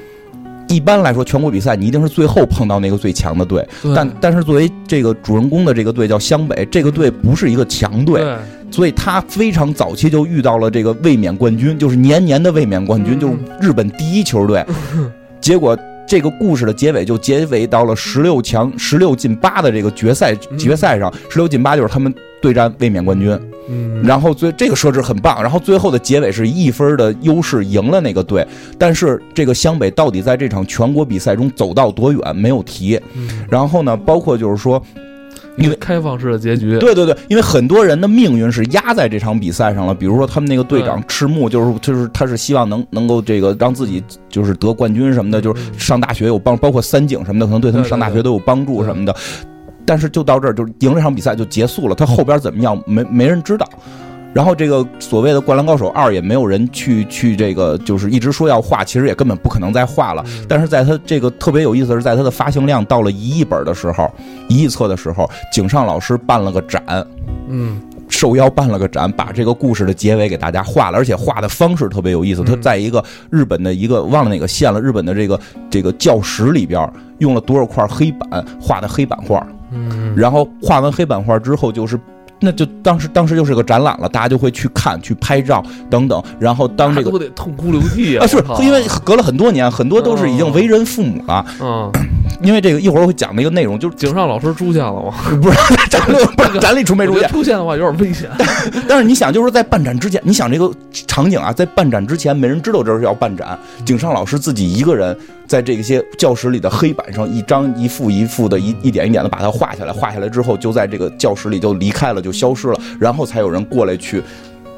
一般来说全国比赛你一定是最后碰到那个最强的队，但但是作为这个主人公的这个队叫湘北，这个队不是一个强队，所以他非常早期就遇到了这个卫冕冠军，就是年年的卫冕冠军，嗯。就是日本第一球队。[LAUGHS] 结果这个故事的结尾就结尾到了十六强、十六进八的这个决赛嗯。决赛上，十六进八就是他们对战卫冕冠军。嗯，然后最这个设置很棒，然后最后的结尾是一分的优势赢了那个队，但是这个湘北到底在这场全国比赛中走到多远没有提。嗯然后呢，包括就是说。因为开放式的结局，对对对，因为很多人的命运是压在这场比赛上了。比如说他们那个队长赤木，就是就是他是希望能能够这个让自己就是得冠军什么的，就是上大学有帮，包括三井什么的，可能对他们上大学都有帮助什么的。但是就到这儿，就赢了这场比赛就结束了，他后边怎么样没没人知道。然后这个所谓的《灌篮高手二》也没有人去去这个，就是一直说要画，其实也根本不可能再画了。但是在他这个特别有意思的是，在他的发行量到了一亿本的时候，一亿册的时候，井上老师办了个展，嗯受邀办了个展，把这个故事的结尾给大家画了，而且画的方式特别有意思。他在一个日本的一个忘了哪个县了，日本的这个这个教室里边用了多少块黑板画的黑板画，嗯，然后画完黑板画之后就是。那就当时当时就是个展览了，大家就会去看、去拍照等等。然后当这个那不得痛哭流涕啊！啊，是因为隔了很多年，很多都是已经为人父母了。嗯，因为这个一会儿我会讲那个内容，就是井上老师出现了吗？[LAUGHS] 不是展 [LAUGHS] 里不是展里出没出现出现的话有点危险。但是你想，就是在办展之前，你想这个场景啊，在办展之前，没人知道这是要办展。井上老师自己一个人在这些教室里的黑板上一张一幅一幅的，一一点一点的把它画下来。画下来之后，就在这个教室里就离开了，就消失了。然后才有人过来去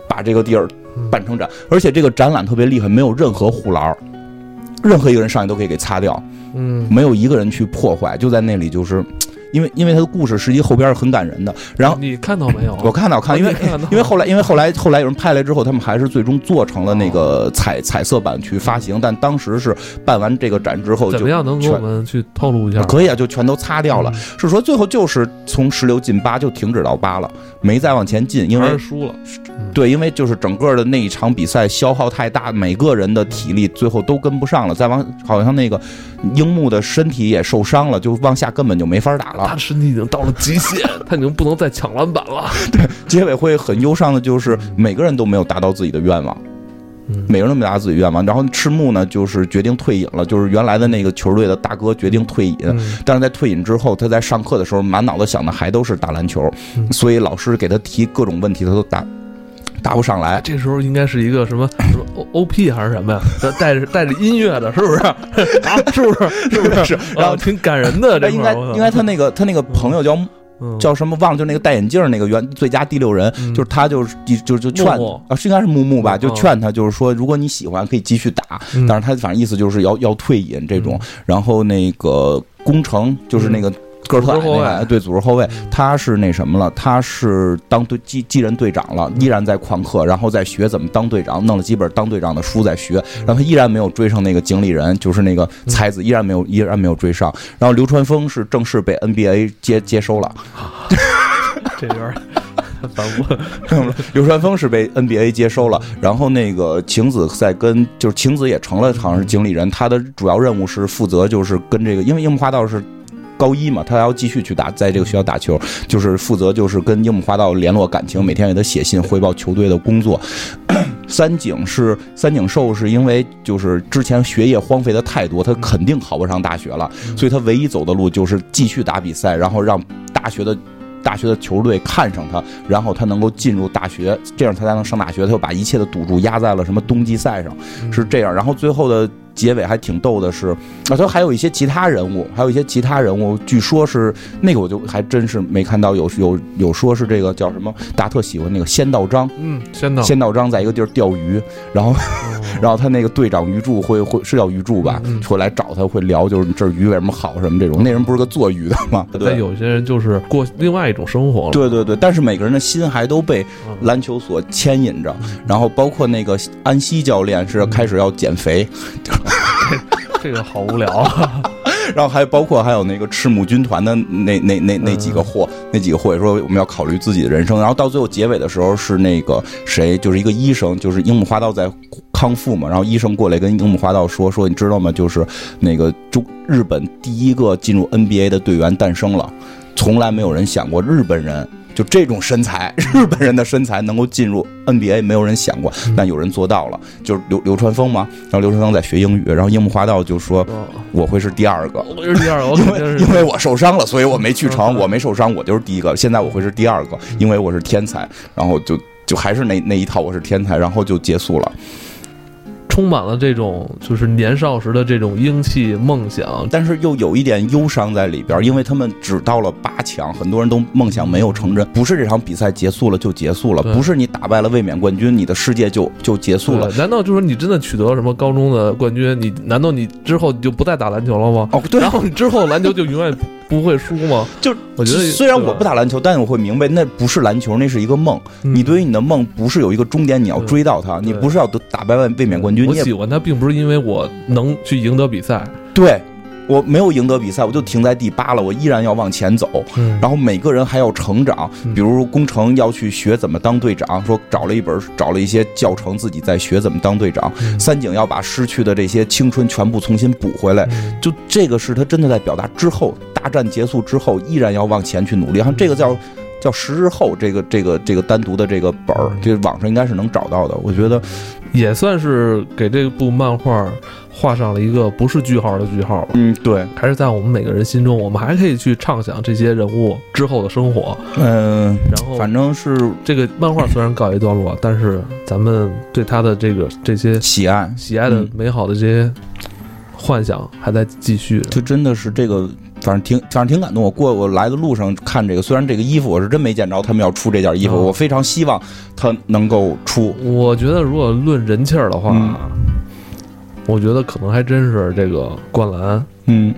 把这个地儿办成展。而且这个展览特别厉害，没有任何护栏，任何一个人上去都可以给擦掉，嗯没有一个人去破坏，就在那里就是。因为因为他的故事实际后边是很感人的，然后你看到没有？我看到看，因为因为后来因为后来后来有人拍来之后，他们还是最终做成了那个彩彩色版去发行，但当时是办完这个展之后就怎么样能给我们去透露一下？可以啊，就全都擦掉了嗯。是说最后就是从十六进八就停止到八了，没再往前进，因为输了。对，因为就是整个的那一场比赛消耗太大，每个人的体力最后都跟不上了。再往好像那个樱木的身体也受伤了，就往下根本就没法打了他的。身体已经到了极限，他已经不能再抢篮板了。[LAUGHS] 对结尾会很忧伤的，就是每个人都没有达到自己的愿望。嗯每个人都没达到自己愿望，然后赤木呢，就是决定退隐了，就是原来的那个球队的大哥决定退隐，嗯但是在退隐之后，他在上课的时候满脑子想的还都是打篮球，嗯所以老师给他提各种问题，他都答答不上来。这时候应该是一个什么什么 O O P 还是什么呀？[LAUGHS] 带着带着音乐的，是不是？[LAUGHS] 啊，[LAUGHS] 是不是？是不是？然后啊挺感人的。这应该应该他那个他那个朋友叫嗯叫什么忘了，就那个戴眼镜那个原最佳第六人，嗯就是他就是就就劝啊，是应该是木木吧，嗯就劝他就是说，如果你喜欢可以继续打，嗯但是他反正意思就是要要退隐这种。然后那个工程就是那个个儿特矮组织后卫对，组织后卫，他是那什么了？他是当队继继任队长了，依然在旷课，然后在学怎么当队长，弄了几本当队长的书在学，然后他依然没有追上那个经理人，就是那个才子，依然没有依然没有追上。然后流川枫是正式被 NBA 接接收了。[LAUGHS] 这有点反复。流川枫是被 NBA 接收了，然后那个晴子在跟就是晴子也成了好像是经理人，他的主要任务是负责就是跟这个，因为樱木花道是。高一嘛，他还要继续去打，在这个学校打球，就是负责就是跟樱木花道联络感情，每天给他写信汇报球队的工作。[COUGHS] 三井是三井寿，是因为就是之前学业荒废的太多，他肯定考不上大学了，所以他唯一走的路就是继续打比赛，然后让大学的大学的球队看上他，然后他能够进入大学，这样他才能上大学。他就把一切的赌注压在了什么冬季赛上，是这样。然后最后的结尾还挺逗的是，啊，他还有一些其他人物，还有一些其他人物，据说是那个我就还真是没看到有有有说是这个叫什么达特喜欢那个仙道章。嗯，仙道，仙道章在一个地儿钓鱼，然后，然后他那个队长鱼柱会会是叫鱼柱吧，嗯嗯会来找他，会聊就是这鱼为什么好什么这种。那人不是个做鱼的吗？对有些人就是过另外一种生活了。对对对，但是每个人的心还都被嗯篮球所牵引着。然后包括那个安西教练是开始要减肥，[LAUGHS] [LAUGHS] 这个好无聊啊。[LAUGHS] 然后还包括还有那个赤木军团的那那那那几个货，那几个货也说我们要考虑自己的人生。然后到最后结尾的时候是那个谁，就是一个医生，就是樱木花道在康复嘛，然后医生过来跟樱木花道说说，你知道吗？就是那个中日本第一个进入 NBA 的队员诞生了，从来没有人想过日本人。就这种身材，[LAUGHS] 日本人的身材能够进入 NBA，没有人想过，但有人做到了，就是流流川枫嘛。然后流川枫在学英语，然后樱木花道就说哦我会是第二个，我是第二个，[LAUGHS] 我因为因为我受伤了，所以我没去成。嗯我没受伤，我就是第一个。现在我会是第二个，因为我是天才。然后就就还是那那一套，我是天才，然后就结束了。充满了这种就是年少时的这种英气梦想。但是又有一点忧伤在里边，因为他们只到了八强，很多人都梦想没有成真。不是这场比赛结束了就结束了，不是你打败了卫冕冠军，你的世界就就结束了。难道就是你真的取得了什么高中的冠军？你难道你之后你就不再打篮球了吗？哦，对然，后你之后篮球就永远不会输吗？就我觉得虽然我不打篮球，但我会明白那不是篮球，那是一个梦。嗯你对于你的梦不是有一个终点，你要追到它，你不是要得打败卫卫冕冠军，我喜欢他，并不是因为我能去赢得比赛。对。我没有赢得比赛，我就停在第八了，我依然要往前走。嗯然后每个人还要成长，嗯比如工程要去学怎么当队长，说找了一本找了一些教程，自己在学怎么当队长。嗯三井要把失去的这些青春全部重新补回来，嗯就这个是他真的在表达之后，大战结束之后依然要往前去努力。像这个叫叫十日后，这个这个这个单独的这个本儿，这网上应该是能找到的。我觉得也算是给这部漫画画上了一个不是句号的句号吧。嗯，对，还是在我们每个人心中，我们还可以去畅想这些人物之后的生活。嗯、然后，反正是这个漫画虽然告一段落，但是咱们对他的这个这些喜爱，喜爱的嗯美好的这些幻想还在继续。就真的是这个，反正挺反正挺感动。我过我来的路上看这个，虽然这个衣服我是真没见着他们要出这件衣服，哦我非常希望他能够出。我觉得，如果论人气儿的话，嗯我觉得可能还真是这个灌篮，嗯，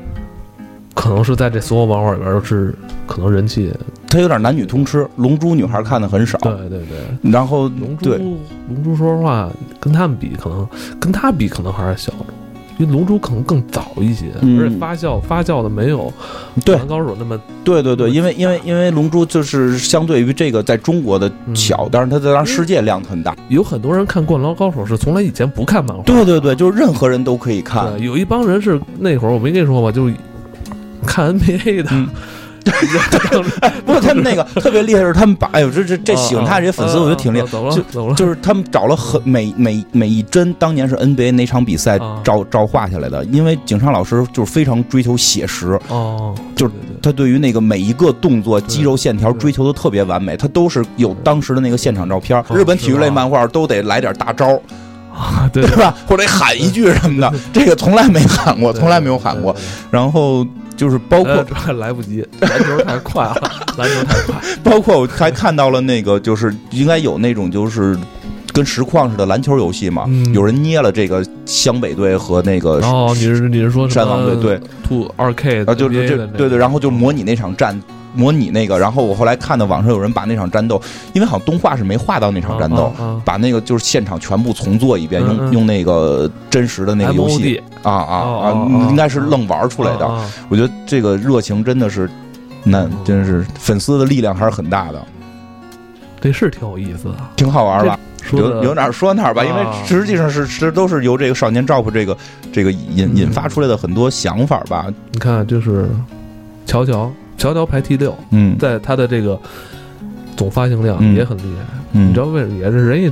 可能是在这所有漫画里边儿是可能人气。他有点男女通吃，龙珠女孩看的很少。对对对，然后龙珠对，龙珠说实话，跟他们比，可能跟他比可能还是小众。因为龙珠可能更早一些，嗯而且发酵发酵的没有对灌篮高手那么对对对，因为因为因为龙珠就是相对于这个在中国的小，但是它在让世界量很大。有很多人看《灌篮高手》是从来以前不看漫画，对对对，就是任何人都可以看。有一帮人是那会儿我没跟你说吧，就是看 NBA 的，嗯 [LAUGHS] 不过他们那个特别厉害是，他们把哎呦这这这喜欢他这些粉丝，我觉得挺厉害。走了就走了，就是他们找了很每每每一帧，当年是 NBA 哪场比赛啊照照画下来的，因为井上老师就是非常追求写实，哦，就是对对他对于那个每一个动作、肌肉线条追求的特别完美，他都是有当时的那个现场照片。哦日本体育类漫画都得来点大招，啊，对对吧？或者喊一句什么的，这个从来没喊过，从来没有喊过。。然后就是包括呃主要来不及，篮球太快了，篮球太快。包括我还看到了那个，就是应该有那种就是。跟实况似的篮球游戏嘛，嗯有人捏了这个湘北队和那个哦你是你是说山王队对兔二 K 啊，就是这对对，然后就模拟那场战，模拟那个，然后我后来看到网上有人把那场战斗，因为好像动画是没画到那场战斗，啊啊把那个就是现场全部重做一遍，用用那个真实的那个游戏啊啊啊应该是愣玩出来的。啊啊我觉得这个热情真的是，那真是粉丝的力量还是很大的，这是挺有意思的。挺好玩的有有哪儿说哪儿吧，因为啊实际上是是都是由这个少年 Jump 这个这个引嗯。引发出来的很多想法吧。你看，就是乔乔，乔乔排第六，嗯在他的这个总发行量嗯也很厉害。嗯，你知道为什么？也是人家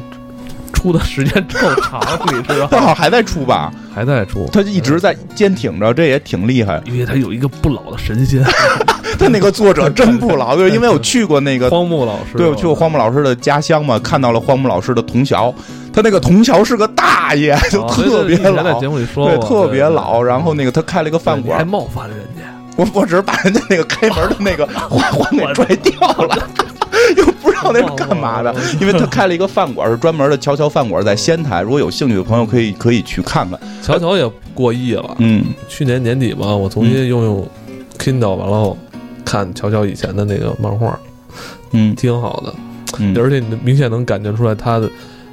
出的时间够长，你知道他好？[LAUGHS] 像还在出吧？还在出，他就一直在坚挺着，这也挺厉害。因为他有一个不老的神仙。[LAUGHS] 他那个作者真不老，就是，因为我去过那个，荒木老师，对我去过荒木老师的家乡嘛，看到了荒木老师的童桥，他那个童桥是个大爷，就啊特别对对以前在老节，目里说对，特别老。然后那个他开了一个饭馆，还冒犯了人家，我我只是把人家那个开门的那个 [LAUGHS] 花环给拽掉了，[LAUGHS] 又不知道那是干嘛的。因为他开了一个饭馆，是专门的乔乔饭馆，在仙台。如果有兴趣的朋友，可以可以去看看。乔乔也过亿了。嗯去年年底吧，我重新用用 Kindle，完了看乔乔以前的那个漫画，嗯挺好的，嗯而且你明显能感觉出来他的。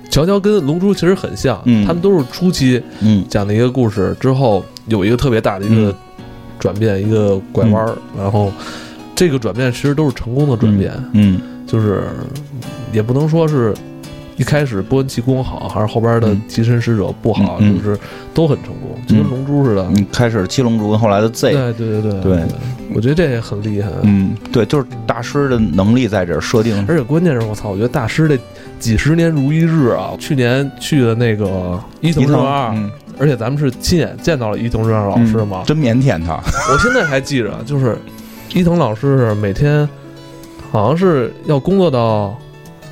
乔乔跟龙珠其实很像，嗯他们都是初期嗯讲的一个故事，之后有一个特别大的一个嗯转变，一个拐弯儿，然后这个转变其实都是成功的转变，嗯就是也不能说是一开始波恩奇功好，还是后边的嗯。替身使者不好，就是都很成功，就跟嗯龙珠似的。嗯，开始七龙珠跟后来的 Z，对对对对对，我觉得这也很厉害。嗯，对，就是大师的能力在这儿设定。而且关键是我操，我觉得大师这几十年如一日啊！去年去的那个伊藤润二，嗯而且咱们是亲眼见到了伊藤润二老师嘛。真腼腆他。[LAUGHS] 我现在还记着，就是伊藤老师是每天好像是要工作到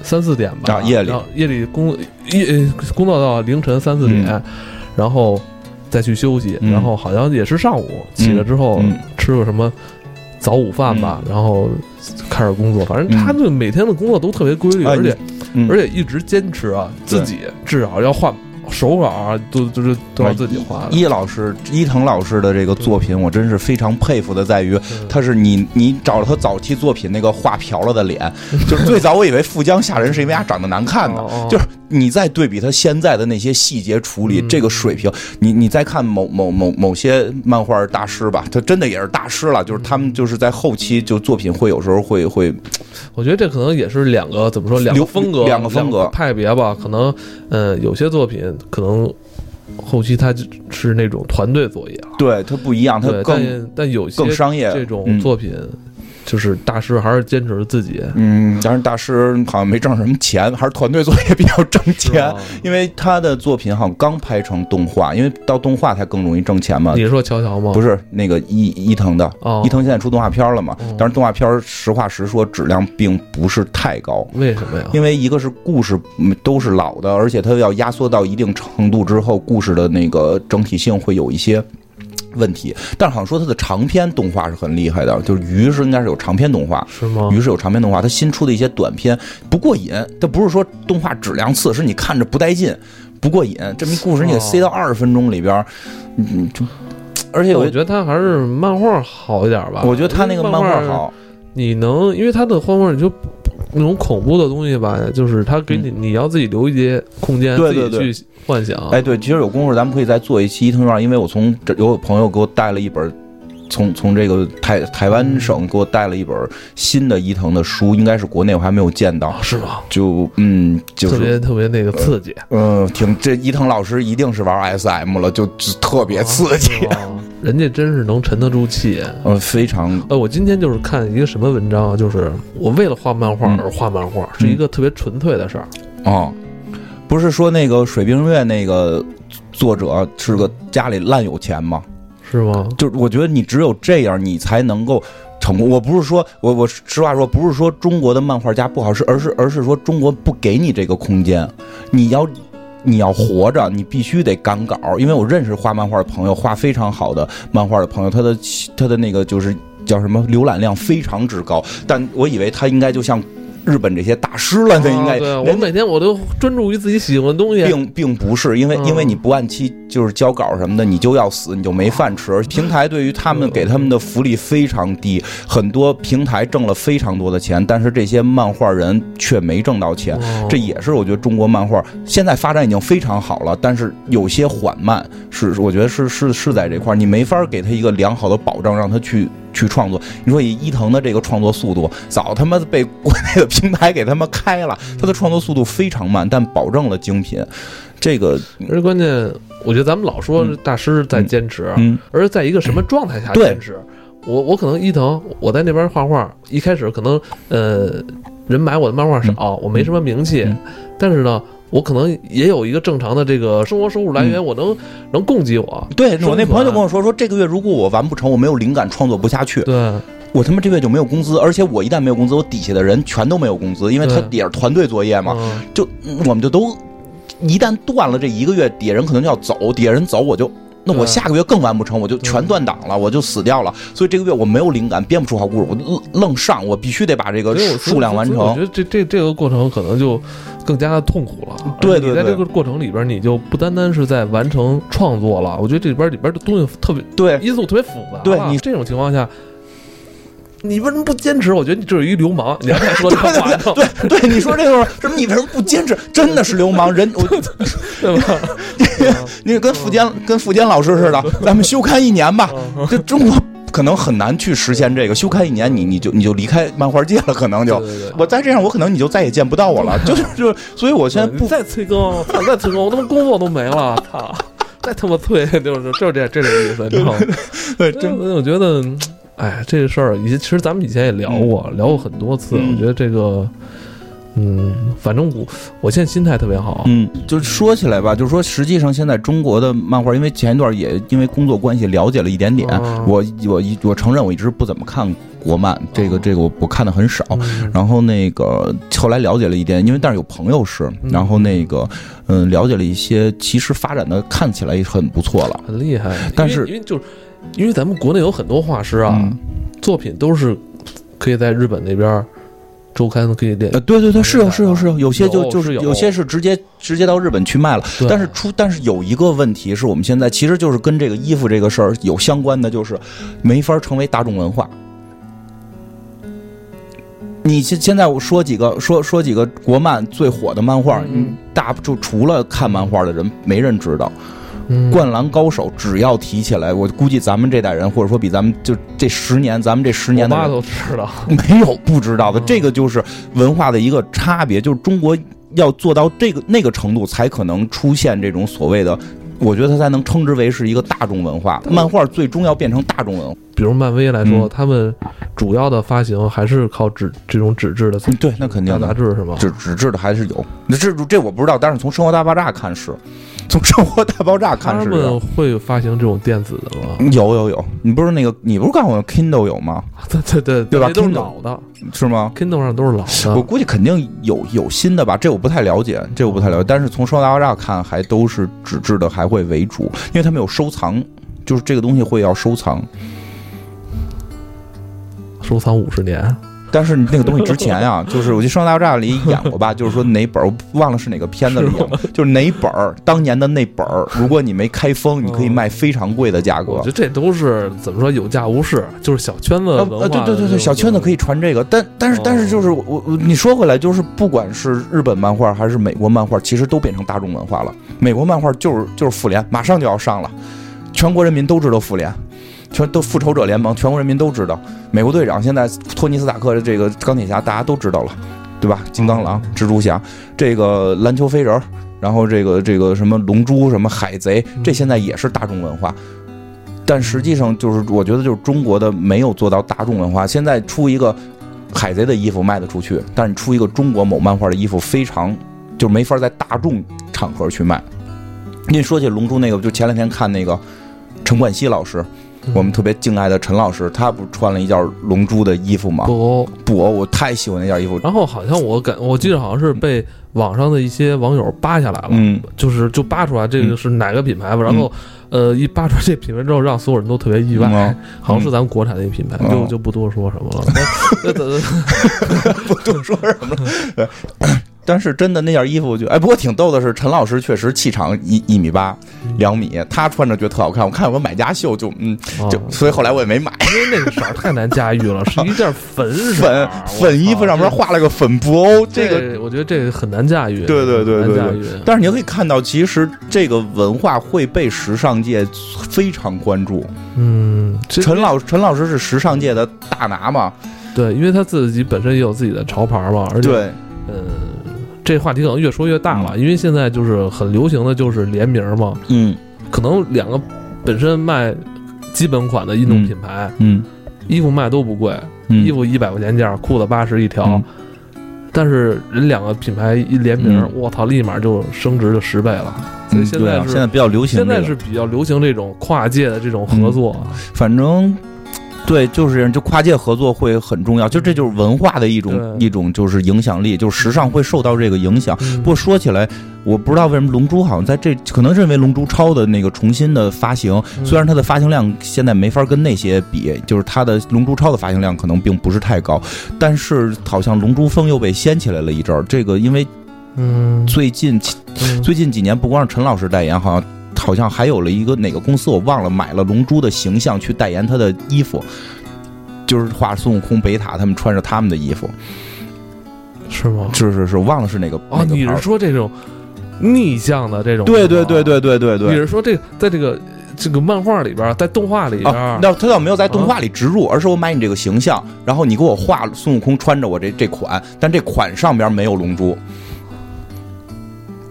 三四点吧，啊夜里夜里工夜呃工作到凌晨三四点，嗯然后再去休息，嗯然后好像也是上午起来之后、嗯吃个什么早午饭吧，然后开始工作。反正他嗯这每天的工作都特别规律，啊而且、嗯。而且一直坚持啊，自己至少要画手稿啊，都都是都要自己画的。伊老师伊藤老师的这个作品，我真是非常佩服的，在于嗯他是你你找了他早期作品那个画瓢了的脸，就是最早我以为富江吓人是因为他长得难看呢 [LAUGHS] 就是你再对比他现在的那些细节处理，嗯。这个水平，你你再看某某某某些漫画大师吧，他真的也是大师了，就是他们就是在后期就作品会有时候会会我觉得这可能也是两个怎么说两个风格，两个风格派别吧。可能呃有些作品可能后期他是那种团队作业啊，对他不一样，他，更但但有些更商业这种嗯。作品，就是大师还是坚持自己嗯，但是大师好像没挣什么钱，还是团队作业比较挣钱吧。因为他的作品好像刚拍成动画，因为到动画才更容易挣钱嘛。你说乔乔吗？不是那个伊伊藤的，哦伊藤现在出动画片了嘛哦？但是动画片实话实说，质量并不是太高。为什么呀？因为一个是故事嗯都是老的，而且它要压缩到一定程度之后，故事的那个整体性会有一些问题。但是好像说它的长篇动画是很厉害的，就是鱼是应该是有长篇动画，是吗？鱼是有长篇动画，它新出的一些短片不过瘾，它不是说动画质量次，是你看着不带劲，不过瘾。这么一故事你得塞到二十分钟里边儿，嗯，就而且我我觉得他还是漫画好一点吧。我觉得他那个漫漫画，好，你能因为他的画画你就那种恐怖的东西吧，就是他给你你要自己留一些空间，对对对自己去幻想。哎，对，其实有功夫咱们可以再做一期伊藤院，因为我从这有朋友给我带了一本。从从这个台台湾省给我带了一本新的伊藤的书，应该是国内我还没有见到啊，，是吗？就嗯，就是特别特别那个刺激，嗯，挺这伊藤老师一定是玩 SM 了，就就特别刺激，人家真是能沉得住气。呃，非常呃，我今天就是看一个什么文章啊，就是我为了画漫画嗯而画漫画，是一个特别纯粹的事儿。哦，不是说那个水冰月那个作者是个家里烂有钱吗？是吗？就是我觉得你只有这样，你才能够成功。我不是说我我实话说，不是说中国的漫画家不好，是而是而是说中国不给你这个空间，你要。你要活着，你必须得赶稿，因为我认识画漫画的朋友，画非常好的漫画的朋友，他的他的那个就是叫什么浏览量非常之高，但我以为他应该就像日本这些大师了，那应该我每天我都专注于自己喜欢的东西。并并不是因为嗯因为你不按期就是交稿什么的，你就要死，你就没饭吃。平台对于他们给他们的福利非常低，很多平台挣了非常多的钱，但是这些漫画人却没挣到钱。哦这也是我觉得中国漫画现在发展已经非常好了，但是有些缓慢，是我觉得是是是在这块儿，你没法给他一个良好的保障，让他去去创作。你说以伊藤的这个创作速度，早他妈被国内的平台给他们开了，他的创作速度非常慢，但保证了精品。这个，而且关键，我觉得咱们老说嗯大师在坚持，嗯而是在一个什么状态下坚持。我我可能伊藤，我在那边画画，一开始可能呃人买我的漫画少，我没什么名气，嗯但是呢，我可能也有一个正常的这个生活收入来源，我能能供给我。对我那朋友就跟我说，说这个月如果我完不成，我没有灵感，创作不下去。对，我他妈这月就没有工资，而且我一旦没有工资，我底下的人全都没有工资，因为他对底下是团队作业嘛，嗯就嗯我们就都一旦断了这一个月，底下人可能就要走，底下人走我就。那我下个月更完不成，我就全断档了，我就死掉了。所以这个月我没有灵感，编不出好故事，我愣愣上，我必须得把这个数量完成我觉。得这这这个过程可能就更加的痛苦了。对对对在这个过程里边，你就不单单是在完成创作了，我觉得这里边里边的东西特别对，因素特别复杂。对你这种情况下，你为什么不坚持？我觉得你就是一流氓。你要再说这话，对对对，你说这个什么？你为什么不坚持？真的是流氓人，[LAUGHS] 我 [LAUGHS] 对吧？你跟付坚跟付坚老师似的，咱们休刊一年吧。嗯这中国可能很难去实现这个，休刊一年，你你就你就离开漫画界了，可能就对对对我再这样，我可能你就再也见不到我了。就 [LAUGHS] 是就是，所以我现在不再催更，操！再催更，我他妈工作都没了，操！再他妈催，就是就是这这种意思，你知道吗？对真真的，我觉得，哎，这个事儿以前其实咱们以前也聊过，聊过很多次。嗯我觉得这个，嗯，反正我我现在心态特别好。嗯，就说起来吧，就是说，实际上现在中国的漫画，因为前一段也因为工作关系了解了一点点，哦我我一我承认我一直不怎么看国漫，这个哦这个我我看的很少。嗯然后那个后来了解了一点，因为但是有朋友是，嗯然后那个嗯了解了一些，其实发展的看起来也很不错了。很厉害，但是因为因为就是因为咱们国内有很多画师啊，嗯作品都是可以在日本那边周刊可以练呃，，对对对，是有是有是有，有些就有就是有有些是直接直接到日本去卖了。但是出但是有一个问题是我们现在其实就是跟这个衣服这个事儿有相关的，就是没法成为大众文化。你现现在我说几个说说几个国漫最火的漫画，嗯大就除了看漫画的人，没人知道。嗯。灌篮高手只要提起来，我估计咱们这代人，或者说比咱们就这十年，咱们这十年的人都知道，[LAUGHS] 没有不知道的，嗯。这个就是文化的一个差别，就是中国要做到这个那个程度，才可能出现这种所谓的，我觉得它才能称之为是一个大众文化。漫画最终要变成大众文化，比如漫威来说，嗯他们主要的发行还是靠纸这种纸质的嗯对，那肯定大杂的，志是吗？纸纸质的还是有，那这这我不知道，但是从《生活大爆炸》看是，从《生活大爆炸》看是他是们会发行这种电子的吗？有有有，你不是那个你不是告诉我 Kindle 有吗？[LAUGHS] 对对对对吧都是 Kindle 老的是吗？，Kindle 上都是老的。我估计肯定有有新的吧，这我不太了解，这我不太了解。但是从《生活大爆炸》看，还都是纸质的，还会为主，因为他们有收藏，就是这个东西会要收藏。收藏五十年，但是你那个东西值钱啊、[LAUGHS] 就是我记得《生活大爆炸》里演过吧，就是说哪本儿我忘了是哪个片子里演，就是哪本儿当年的那本儿，如果你没开封，你可以卖非常贵的价格。我觉。得这都是怎么说有价无市，就是小圈子呃文化呃，对对对对，小圈子可以以传这个，但但是但是就是我我你说回来，就是不管是日本漫画还是美国漫画，其实都变成大众文化了。美国漫画就是就是复联，马上就要上了，全国人民都知道复联，全都复仇者联盟，全国人民都知道。美国队长现在托尼斯塔克的这个钢铁侠，大家都知道了，对吧？金刚狼、蜘蛛侠，这个篮球飞人，然后这个这个什么龙珠、什么海贼，这现在也是大众文化。但实际上就是，我觉得就是中国的没有做到大众文化。现在出一个海贼的衣服卖得出去，但是出一个中国某漫画的衣服，非常就没法在大众场合去卖。您说起龙珠那个，就前两天看那个陈冠希老师，我们特别敬爱的陈老师，他不是穿了一件龙珠的衣服吗？不。布偶，我太喜欢那件衣服。然后好像我感我记得好像是被网上的一些网友扒下来了，嗯，就是就扒出来这个是哪个品牌吧，然后呃一扒出来这品牌之后，让所有人都特别意外，嗯好像是咱们国产的一个品牌，嗯就就不多说什么了。[LAUGHS] 那那不多说什么了。对但是真的那件衣服就哎，不过挺逗的是，陈老师确实气场一一米八两米，他穿着觉得特好看。我看有个买家秀就嗯就，啊所以后来我也没买。因为那个色儿太难驾驭了，是一件粉 [LAUGHS] 粉粉衣服上面画了个粉布欧，这个。我觉得这个很难驾驭，对对对对对。但是你可以看到，其实这个文化会被时尚界非常关注。嗯，陈老陈老师是时尚界的大拿嘛？对，因为他自己本身也有自己的潮牌嘛，而且对，呃，这话题可能越说越大了，因为现在就是很流行的就是联名嘛，嗯可能两个本身卖基本款的运动品牌，嗯衣服卖都不贵，嗯，衣服一百块钱件儿，裤子八十一条。嗯但是人两个品牌一联名嗯，我操，立马就升值了十倍了。所以现在现在比较流行这个。现在是比较流行这种跨界的这种合作。反正对，就是这样，就跨界合作会很重要，就这就是文化的一种对一种就是影响力，就是时尚会受到这个影响。嗯不过说起来，我不知道为什么《龙珠》好像在这，可能认为《龙珠超》的那个重新的发行，嗯虽然它的发行量现在没法跟那些比，就是它的《龙珠超》的发行量可能并不是太高，但是好像《龙珠风》又被掀起来了一阵儿。这个因为嗯，最近嗯最近几年，不光是陈老师代言，好像好像还有了一个哪个公司我忘了，买了龙珠的形象去代言他的衣服，就是画孙悟空、北塔他们穿着他们的衣服。是吗？是是是，我忘了是哪个。哦，个你是说这种逆向的这种？对对对。对对对对你。是说这在这个这个漫画里边，在动画里边那他倒没有在动画里植入，而是我买你这个形象，然后你给我画孙悟空穿着我这这款，但这款上边没有龙珠。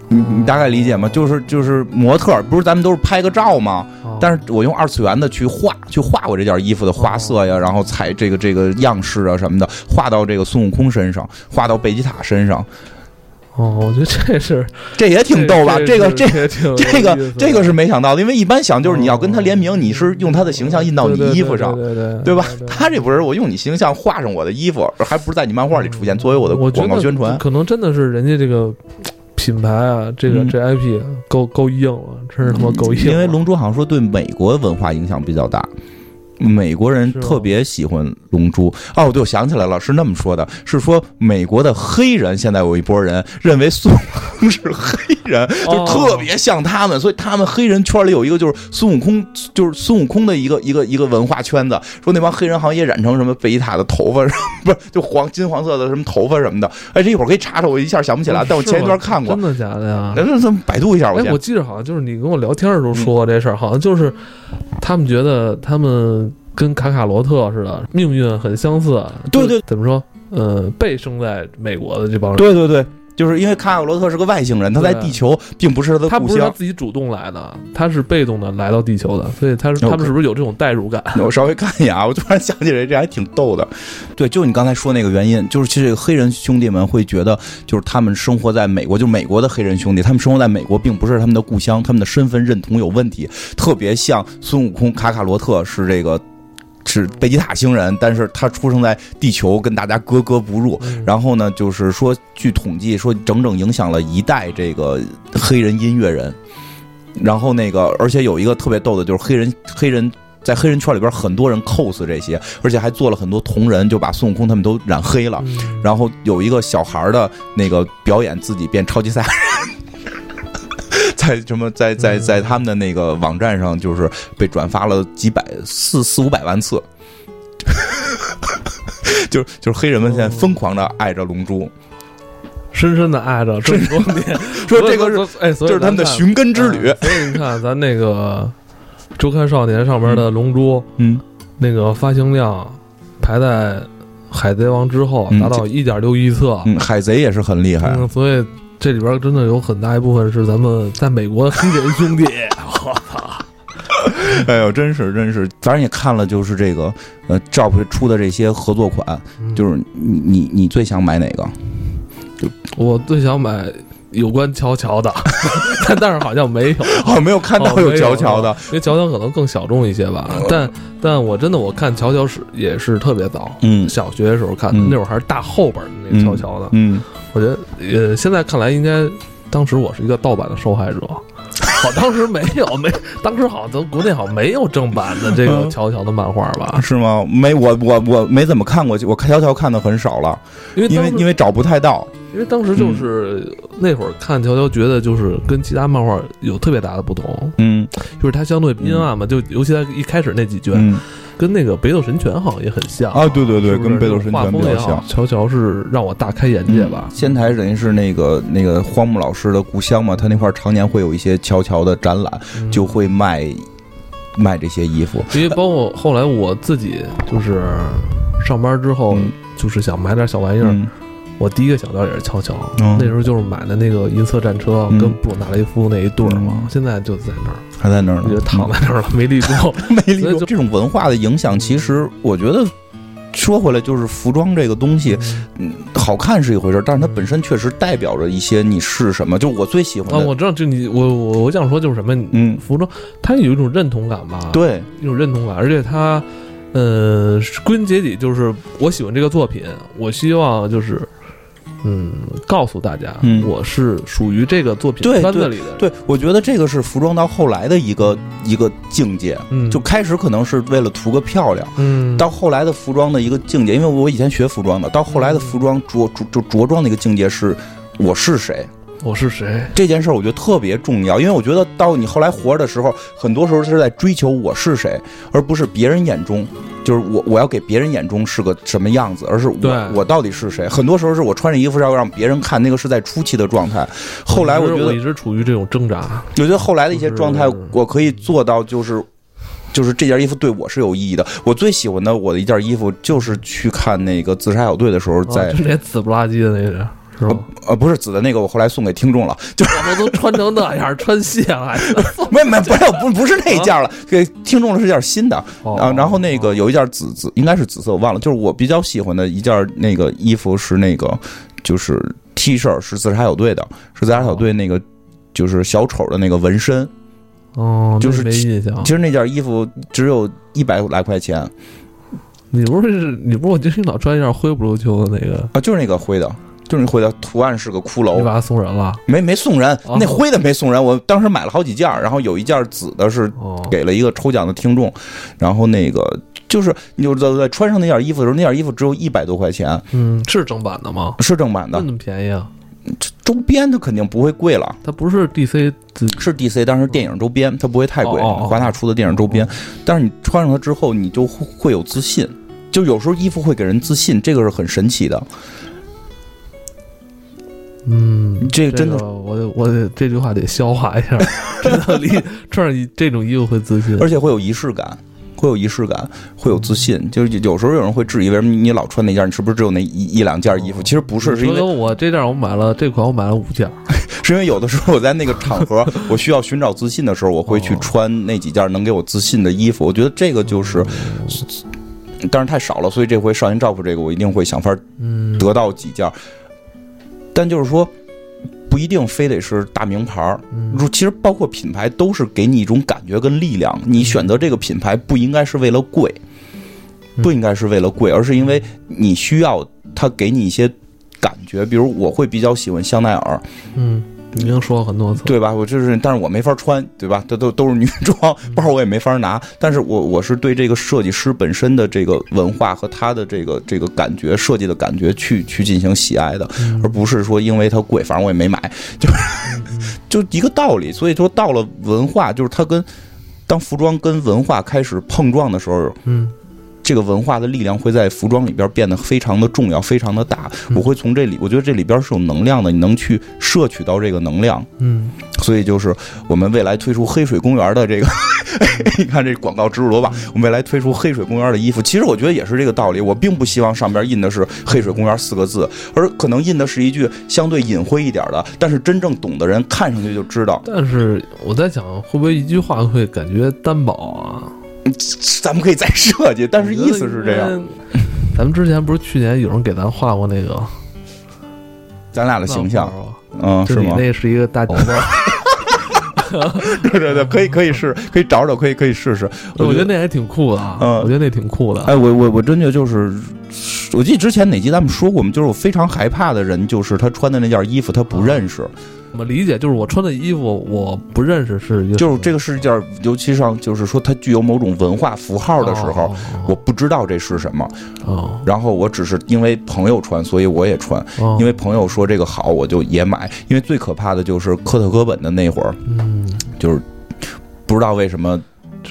你你大概理解吗？就是就是模特，不是咱们都是拍个照吗？哦但是我用二次元的去画，去画我这件衣服的花色呀，然后采这个这个样式啊什么的，画到这个孙悟空身上，画到贝吉塔身上，哦，我觉得这是 [LAUGHS] 这也挺逗吧？这个这这挺这个这个是没想到的，因为一般想就是你要跟他联名，你是用他的形象印到你衣服上，对吧？他这不是我用你形象画上我的衣服，还不是在你漫画里出现，作为我的广告宣传。可能真的是人家这个品牌啊，这个嗯这 IP 够够硬了，真是他妈够硬。因为《龙珠》好像说对美国文化影响比较大，美国人特别喜欢《龙珠》。哦，对，我想起来了，是那么说的，是说美国的黑人现在有一波人认为孙悟空是黑人，就哦特别像他们，所以他们黑人圈里有一个就是孙悟空，就是孙悟空的一个一个一个文化圈子，说那帮黑人好像也染成什么贝吉塔的头发，[LAUGHS] 不是就黄金黄色的什么头发什么的。哎，这一会儿可以查查，我一下想不起来，但我前一段看过真。的假的呀？那那那百度一下，我哎，我记得好像就是你跟我聊天的时候说过这事儿，好像就是他们觉得他们跟卡卡罗特似的，命运很相似。对对怎么说？呃，被生在美国的这帮人，对对对，就是因为卡卡罗特是个外星人，他在地球并不是他的故他不是他乡。自己主动来的，他是被动的来到地球的，所以他是他们是不是有这种代入感？我稍微看一眼啊，我突然想起来，这还挺逗的。对，就你刚才说那个原因，就是其实这个黑人兄弟们会觉得，就是他们生活在美国，就美国的黑人兄弟，他们生活在美国，并不是他们的故乡，他们的身份认同有问题，特别像孙悟空、卡卡罗特是这个。是贝吉塔星人，但是他出生在地球，跟大家格格不入。嗯然后呢，就是说，据统计说，整整影响了一代这个黑人音乐人。然后那个，而且有一个特别逗的，就是黑人黑人在黑人圈里边，很多人 cos 这些，而且还做了很多同人，就把孙悟空他们都染黑了。嗯然后有一个小孩的那个表演自己变超级赛亚人。在什么在在在他们的那个网站上，就是被转发了几百四四五百万次，就是就是黑人们现在疯狂的爱着龙珠，深深的爱着这么多年，[LAUGHS] 说这个是是哎，这是他们的寻根之旅哎。所以你看，咱那个《周刊少年》上面的《龙珠》嗯，那个发行量排在《海贼王》之后，嗯达到一点六亿册。嗯，海贼也是很厉害。嗯，所以这里边真的有很大一部分是咱们在美国的黑人兄弟。我操！哎呦，真是真是，反正也看了，就是这个呃，Job 出的这些合作款，嗯就是你你你最想买哪个？我最想买有关乔乔的，[LAUGHS] 但但是好像没有。[LAUGHS] 哦，没有看到有乔乔的，因为乔乔可能更小众一些吧。但但我真的我看乔乔是也是特别早，嗯小学的时候看的，嗯那会儿还是大厚本的那个乔乔的。嗯，我觉得呃，现在看来应该，当时我是一个盗版的受害者。[LAUGHS] 好，当时没有没，当时好像咱国内好像没有正版的这个嗯乔乔的漫画吧？是吗？没，我我我没怎么看过，我看乔乔看的很少了，因因为因为因为找不太到。因为当时就是那会儿看乔乔，觉得就是跟其他漫画有特别大的不同，嗯。就是它相对阴暗嘛，就尤其在一开始那几卷，嗯。跟那个北斗神拳好像也很像啊，对对对，是是？跟北斗神拳比较像。乔乔是让我大开眼界吧。仙台等于是那个那个荒木老师的故乡嘛，他那块儿常年会有一些乔乔的展览，嗯。就会卖卖这些衣服。因为包括后来我自己就是上班之后嗯，就是想买点小玩意儿，嗯我第一个想到也是乔乔，嗯。那时候就是买的那个银色战车嗯。跟布鲁纳雷夫那一对儿嘛，嗯。现在就在那儿，还在那儿呢，我觉得躺在那儿了，没立住。没理所以就这种文化的影响，其实我觉得说回来就是服装这个东西，嗯，好看是一回事儿，但是它本身确实代表着一些你是什么。就我最喜欢我知道，就你我我我想说就是什么，嗯，服装它有一种认同感吧，，对，一种认同感，而且它呃，归根结底就是我喜欢这个作品，我希望就是，嗯，告诉大家，嗯我是属于这个作品对对圈子里的人。对，我觉得这个是服装到后来的一个一个境界。嗯，就开始可能是为了图个漂亮，嗯，到后来的服装的一个境界，因为我以前学服装的，到后来的服装着着就着装的一个境界是我是谁我是谁？这件事儿，我觉得特别重要，因为我觉得到你后来活着的时候，很多时候是在追求我是谁，而不是别人眼中。就是我，我要给别人眼中是个什么样子，而是我我到底是谁？很多时候是我穿着衣服是要让别人看，那个是在初期的状态。后来我觉得我一直处于这种挣扎。我觉得后来的一些状态，我可以做到，就是就是这件衣服对我是有意义的。我最喜欢的我的一件衣服，就是去看那个自杀小队的时候在，那紫不拉几的那个，是吧？呃不是紫的那个，我后来送给听众了，就我都穿成那样，穿卸了还 [LAUGHS] 没没不是不不是那一件了，给听众的是件新的哦啊。然后那个有一件紫紫，应该是紫色，我忘了，就是我比较喜欢的一件那个衣服是那个就是 T 恤是自杀小队的，是自杀小队那个就是小丑的那个纹身。哦，就是那没印象其。实那件衣服只有一百来块钱你不是你不是我经常老穿一件灰不溜秋的那个，啊，就是那个灰的，就是那灰的，图案是个骷髅，你把它送人了？没没送人，哦。那灰的没送人，我当时买了好几件，然后有一件紫的是哦，给了一个抽奖的听众，然后那个就是你就在在穿上那件衣服的时候，那件衣服只有一百多块钱，嗯，是正版的吗？是正版的，那么便宜啊？周边它肯定不会贵了。它不是 DC 自是 DC，但是电影周边它不会太贵，哦哦哦。华纳出的电影周边。但是你穿上它之后，你就会会有自信，就有时候衣服会给人自信，这个是很神奇的。嗯，这个真的个我得我得这句话得消化一下，[LAUGHS] 真的离穿上一这种衣服会自信。而且会有仪式感，会有仪式感，会有自信。就是有时候有人会质疑，为什么你老穿那件，你是不是只有那一一两件衣服？其实不是，是因为我这件我买了这款我买了五件，[LAUGHS] 是因为有的时候我在那个场合，[LAUGHS] 我需要寻找自信的时候，我会去哦穿那几件能给我自信的衣服。我觉得这个就是，但是太少了，所以这回少年丈夫这个，我一定会想法嗯，得到几件。但就是说，不一定非得是大名牌儿。其实包括品牌都是给你一种感觉跟力量。你选择这个品牌不应该是为了贵，嗯不应该是为了贵，而是因为你需要它给你一些感觉。比如我会比较喜欢香奈儿，嗯，已经说了很多次，对吧？我就是，但是我没法穿，对吧？这都都是女装，包我也没法拿。但是我我是对这个设计师本身的这个文化和他的这个这个感觉设计的感觉去去进行喜爱的，嗯而不是说因为它贵，反正我也没买，就是就一个道理。所以说到了文化，就是它跟当服装跟文化开始碰撞的时候，嗯这个文化的力量会在服装里边变得非常的重要，非常的大。嗯我会从这里，我觉得这里边是有能量的，你能去摄取到这个能量。嗯，所以就是我们未来推出黑水公园的这个，[LAUGHS] 你看这广告植入多棒！我们未来推出黑水公园的衣服，其实我觉得也是这个道理。我并不希望上边印的是“黑水公园”四个字，而可能印的是一句相对隐晦一点的，但是真正懂的人看上去就知道。但是我在想，会不会一句话会感觉单薄啊？咱们可以再设计，但是意思是这样。。咱们之前不是去年有人给咱画过那个咱俩的形象？嗯，是你吗？那是一个大宝宝，[LAUGHS] 对对对，可以可以试，[LAUGHS] 可以找找，可以可以试试。我觉得那还挺酷的啊，嗯我觉得那挺酷的。哎，我我我真的就是，我记得之前哪集咱们说过，我们就是我非常害怕的人，就是他穿的那件衣服他不认识，怎么理解？就是我穿的衣服我不认识是就是这个是一件，尤其上就是说它具有某种文化符号的时候，哦我不知道这是什么，哦然后我只是因为朋友穿，所以我也穿，哦，因为朋友说这个好，我就也买。因为最可怕的就是科特·戈本的那会儿，嗯，就是不知道为什么，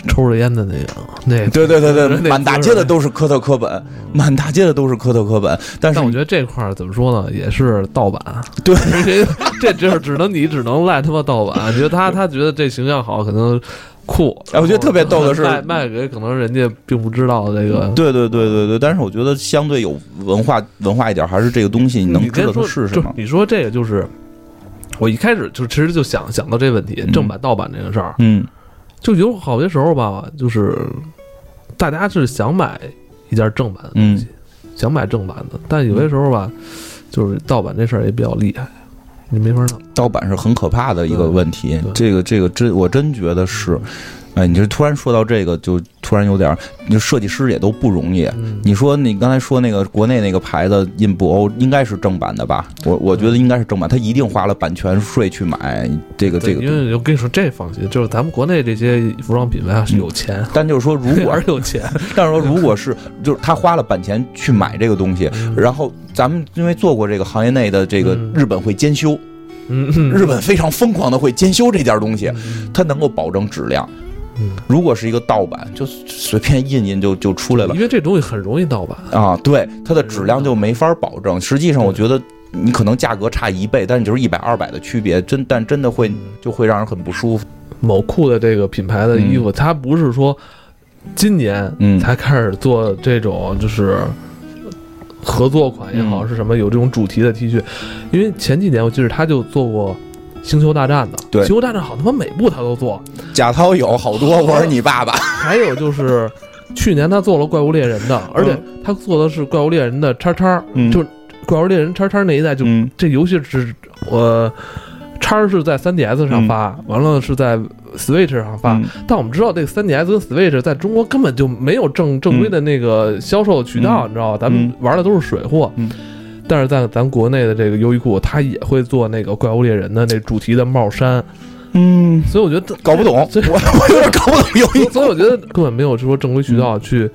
抽着烟的那个，那对对对对，满大街的都是科特·科本，满大街的都是科特·科本，但是但我觉得这块儿怎么说呢，也是盗版。对 [LAUGHS] 这这就是只能你只能赖他妈盗版。觉得他他觉得这形象好，可能酷。哎我觉得特别逗的是卖卖给可能人家并不知道这个。对对对对对，但是我觉得相对有文化文化一点，还是这个东西你能知道它你先说是什么。你说这个就是，我一开始就其实就想想到这问题，嗯正版盗版这个事儿，嗯就有好些时候吧，就是大家是想买一件正版的东西，想买正版的，但有些时候吧，就是盗版这事儿也比较厉害，你没法弄。盗版是很可怕的一个问题，这个这个真我真觉得是。哎，你就突然说到这个，就突然有点儿，就设计师也都不容易。嗯你说你刚才说那个国内那个牌子印布欧应该是正版的吧？我我觉得应该是正版，他一定花了版权税去买这个这，个。因为我跟你说，这放心，就是咱们国内这些服装品牌啊是有钱，但就是说，如果 [LAUGHS] 还是有钱，[LAUGHS] 但是说，如果是就是他花了版权去买这个东西，然后咱们因为做过这个行业内的这个嗯日本会监修，日本非常疯狂的会监修这件东西，嗯它能够保证质量嗯。如果是一个盗版，就随便印印就就出来了因为这东西很容易盗版，啊，对它的质量就没法保证。实际上，我觉得你可能价格差一倍，但是就是一百二百的区别，真但真的会就会让人很不舒服。某库的这个品牌的衣服，它不是说今年嗯才开始做这种就是合作款也好，嗯是什么有这种主题的 T 恤，因为前几年我记得他就做过。星球大战的，对。星球大战好他妈每部他都做，贾涛有好多，我是你爸爸。[LAUGHS] 还有就是去年他做了怪物猎人的，而且他做的是怪物猎人的叉叉，嗯。就是怪物猎人叉叉那一代就嗯。这游戏是我叉是在 3DS 上发，完了是在 Switch 上发。嗯。但我们知道这个 3DS 跟 Switch 在中国根本就没有正正规的那个销售渠道，嗯。你知道吧？咱们嗯。玩的都是水货。嗯但是在咱国内的这个优衣库，它也会做那个怪物猎人的那主题的帽衫，嗯，所以我觉得搞不懂，我 [LAUGHS] 所以我有点搞不懂有一所以我觉得根本没有说正规渠道去，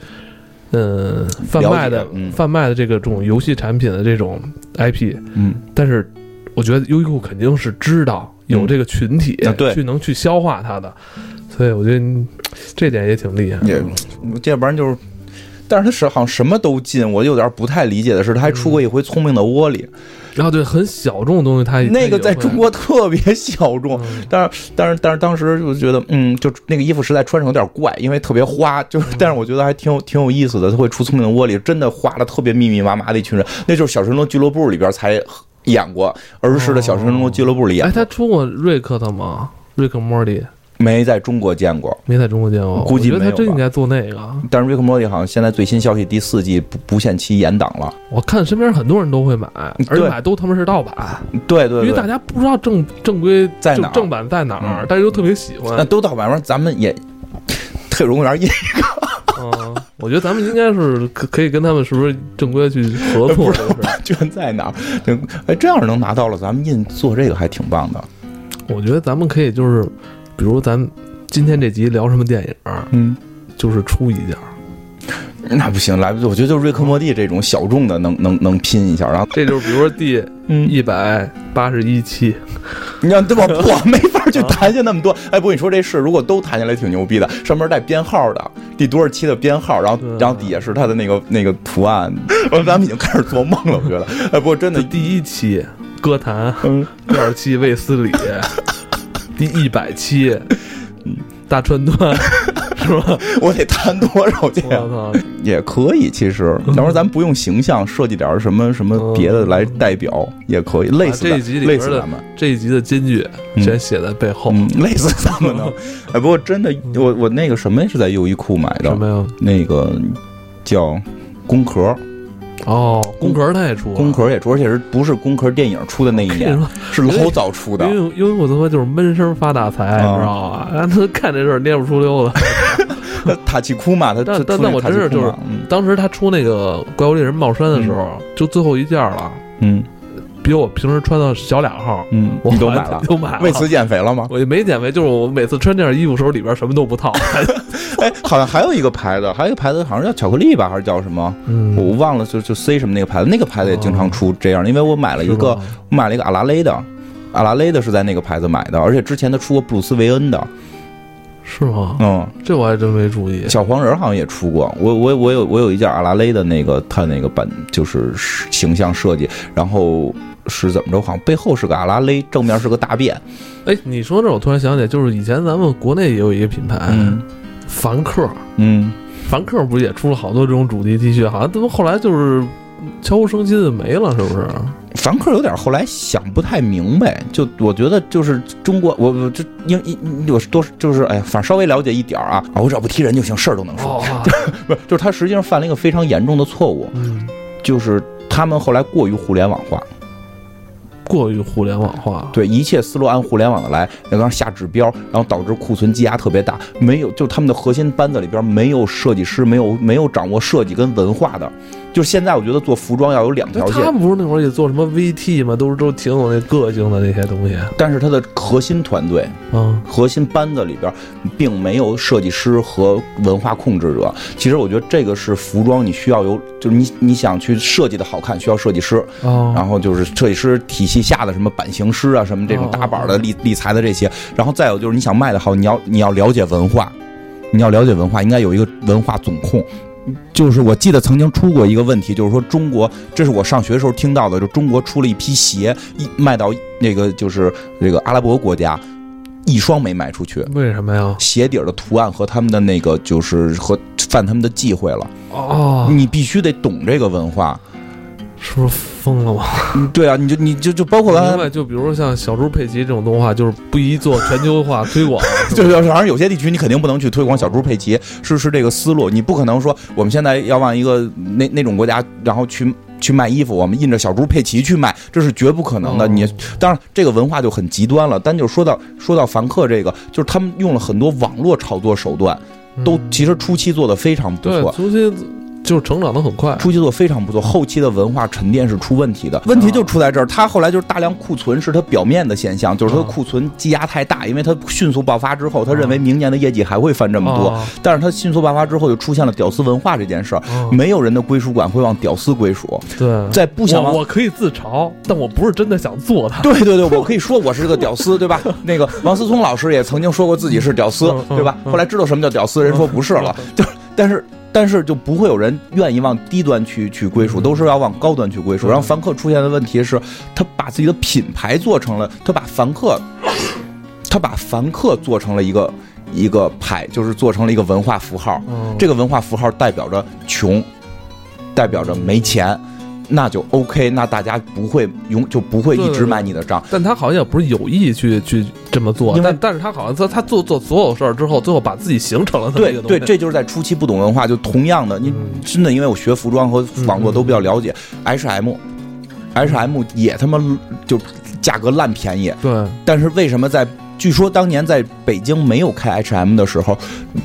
嗯，贩卖的嗯。贩卖的这个这种游戏产品的这种 IP，嗯。但是我觉得优衣库肯定是知道有这个群体去能去消化它的，所以我觉得嗯这点也挺厉害。也，这要不然就是。但是他是好像什么都进，我有点不太理解的是，他还出过一回《聪明的窝里》，然后对很小众的东西，他也那个在中，国特别小众但是但是但是当时就觉得，嗯，就那个衣服实在穿上有点怪，因为特别花，就是但是我觉得还挺有挺有意思的。他会出《聪明的窝里》，真的花了特别密密麻麻的一群人，那就是《小神龙俱乐部》里边才演过儿时的《小神龙俱乐部》里演哎，他出过瑞克的吗？瑞克莫蒂没在中国见过。没在中国见过，估计我觉得没有他真应该做那个。但是《瑞克莫蒂》好像现在最新消息，第四季不不限期延档了。我看身边很多人都会买，而且买都他妈是盗版。对对对，因为大家不知道正正规在哪儿正正版在哪但是又特别喜欢那欢。都到晚上，咱们也 [LAUGHS] 特种公园印嗯，我觉得咱们应该是可可以跟他们是不是正规去合作不？版权在哪哎，这样能拿到了，咱们印做这个还挺棒的。我觉得咱们可以就是，比如咱今天这集聊什么电影儿，嗯，就是出一件儿。那不行，来不及。我觉得就是瑞克莫蒂这种小众的能能能拼一下，然后 [LAUGHS] 这就是比如说第嗯，一百八十一期，你看对吧？[LAUGHS] 我没法去谈下那么多。哎，不过你说这事，如果都谈下来挺牛逼的，上面带编号的，第多少期的编号，然后然后底下是他的那个那个图案。我咱们已经开始做梦了，我觉得。哎，不过真的，第一期歌坛，嗯，第二期卫斯理，第一百期大川端，是吧？[LAUGHS] 我得谈多少这样？我操！也可以，其实，[LAUGHS] 要不然咱不用形象设计点什么什么别的来代表，也可以，类似的这一集里边的类似咱们，这一集的金句嗯全写在背后。嗯，类似咱们的。[LAUGHS] 哎，不过真的，我我那个什么是在优衣库买的，什么呀？那个叫工壳，哦，工壳他也出了，工壳也出，而且是不是工壳电影出的那一年，[LAUGHS] 是老早出的。因为因为我他妈就是闷声发大财，啊你知道吧？然后他看这事儿蔫不出溜的。塔奇库嘛，他 [LAUGHS] 但但但我真是就是当时他出那个怪物猎人帽衫的时候，就最后一件了，嗯比我平时穿的小俩号，嗯，我你都买了，都买了。为此减肥了吗？我也没减肥，就是我每次穿这件衣服时候里边什么都不套。哎，好像还有一个牌子，还有一个牌子好像叫巧克力吧，还是叫什么？嗯我忘了，就就 C 什么那个牌子，那个牌子也经常出这样，因为我买了一个，我买了一个阿拉蕾的，阿拉蕾的是在那个牌子买的，而且之前他出过布鲁斯维恩的，是吗？嗯，这我还真没注意。小黄人好像也出过，我我我有我有一件阿拉蕾的那个他那个版就是形象设计，然后是怎么着？好像背后是个阿拉蕾，正面是个大便，哎，你说这，我突然想起来，就是以前咱们国内也有一个品牌，嗯凡客，嗯，凡客不是也出了好多这种主题 T 恤？好像他们后来就是悄无声息的没了，是不是？凡客有点后来想不太明白，就我觉得就是中国，我我这因因我多就是哎呀，反正稍微了解一点儿啊啊，我只要不踢人就行，事儿都能说。哦，[LAUGHS] 不是，就是他实际上犯了一个非常严重的错误，嗯，就是他们后来过于互联网化，过于互联网化。对，一切思路按互联网的来，然后下指标，然后导致库存积压特别大。没有，就他们的核心班子里边没有设计师，没有没有掌握设计跟文化的。就是现在，我觉得做服装要有两条线他。们不是那会儿也做什么 VT 吗？都是都挺有那个性的那些东西。但是它的核心团队、嗯，核心班子里边，并没有设计师和文化控制者。其实我觉得这个是服装，你需要有，就是你你想去设计的好看，需要设计师。哦，然后就是设计师体系下的什么版型师啊，什么这种哦打板的立立裁的这些，然后再有就是你想卖的好，你要你要了解文化，你要了解文化，应该有一个文化总控。就是我记得曾经出过一个问题，就是说中国，这是我上学的时候听到的，就中国出了一批鞋，一卖到那个就是这个阿拉伯国家，一双没卖出去，为什么呀？鞋底儿的图案和他们的那个就是和犯他们的忌讳了。哦，你必须得懂这个文化，是不是疯了吗？嗯对啊，你就你就就包括刚才白，就比如说像小猪佩奇这种动画，就是不宜做全球化推广。[LAUGHS] 是吧就是反正有些地区你肯定不能去推广小猪佩奇，是是这个思路，你不可能说我们现在要往一个那那种国家，然后去去卖衣服，我们印着小猪佩奇去卖，这是绝不可能的。哦你当然这个文化就很极端了，但就说到说到凡客这个，就是他们用了很多网络炒作手段，都嗯其实初期做的非常不对错，。初期就是成长的很快。初期做非常不错，后期的文化沉淀是出问题的。问题就出在这儿，它后来就是大量库存是他表面的现象，就是他的库存积压太大，因为他迅速爆发之后，他认为明年的业绩还会翻这么多，哦但是他迅速爆发之后，就出现了屌丝文化这件事儿。哦没有人的归属感会往屌丝归属，对，在不想我我可以自嘲，但我不是真的想做它。[LAUGHS] 对对对，我可以说我是个屌丝，对吧？[LAUGHS] 那个王思聪老师也曾经说过自己是屌丝对吧？嗯后来知道什么叫屌丝，人说不是了，就是但是。但是就不会有人愿意往低端去去归属，嗯都是要往高端去归属。嗯然后凡客出现的问题是，他把自己的品牌做成了，他把凡客，他把凡客做成了一个一个牌，就是做成了一个文化符号。嗯这个文化符号代表着穷，代表着没钱，那就 OK，那大家不会永就不会一直买你的账。但他好像也不是有意去去这么做，但但是他好像他他做做所有事儿之后，最后把自己形成了这个东西。这就是在初期不懂文化，就同样的，你嗯真的因为我学服装和网络都比较了解，H&M。H&M 也他妈就价格烂便宜，对但是为什么在据说当年在北京没有开 H&M 的时候，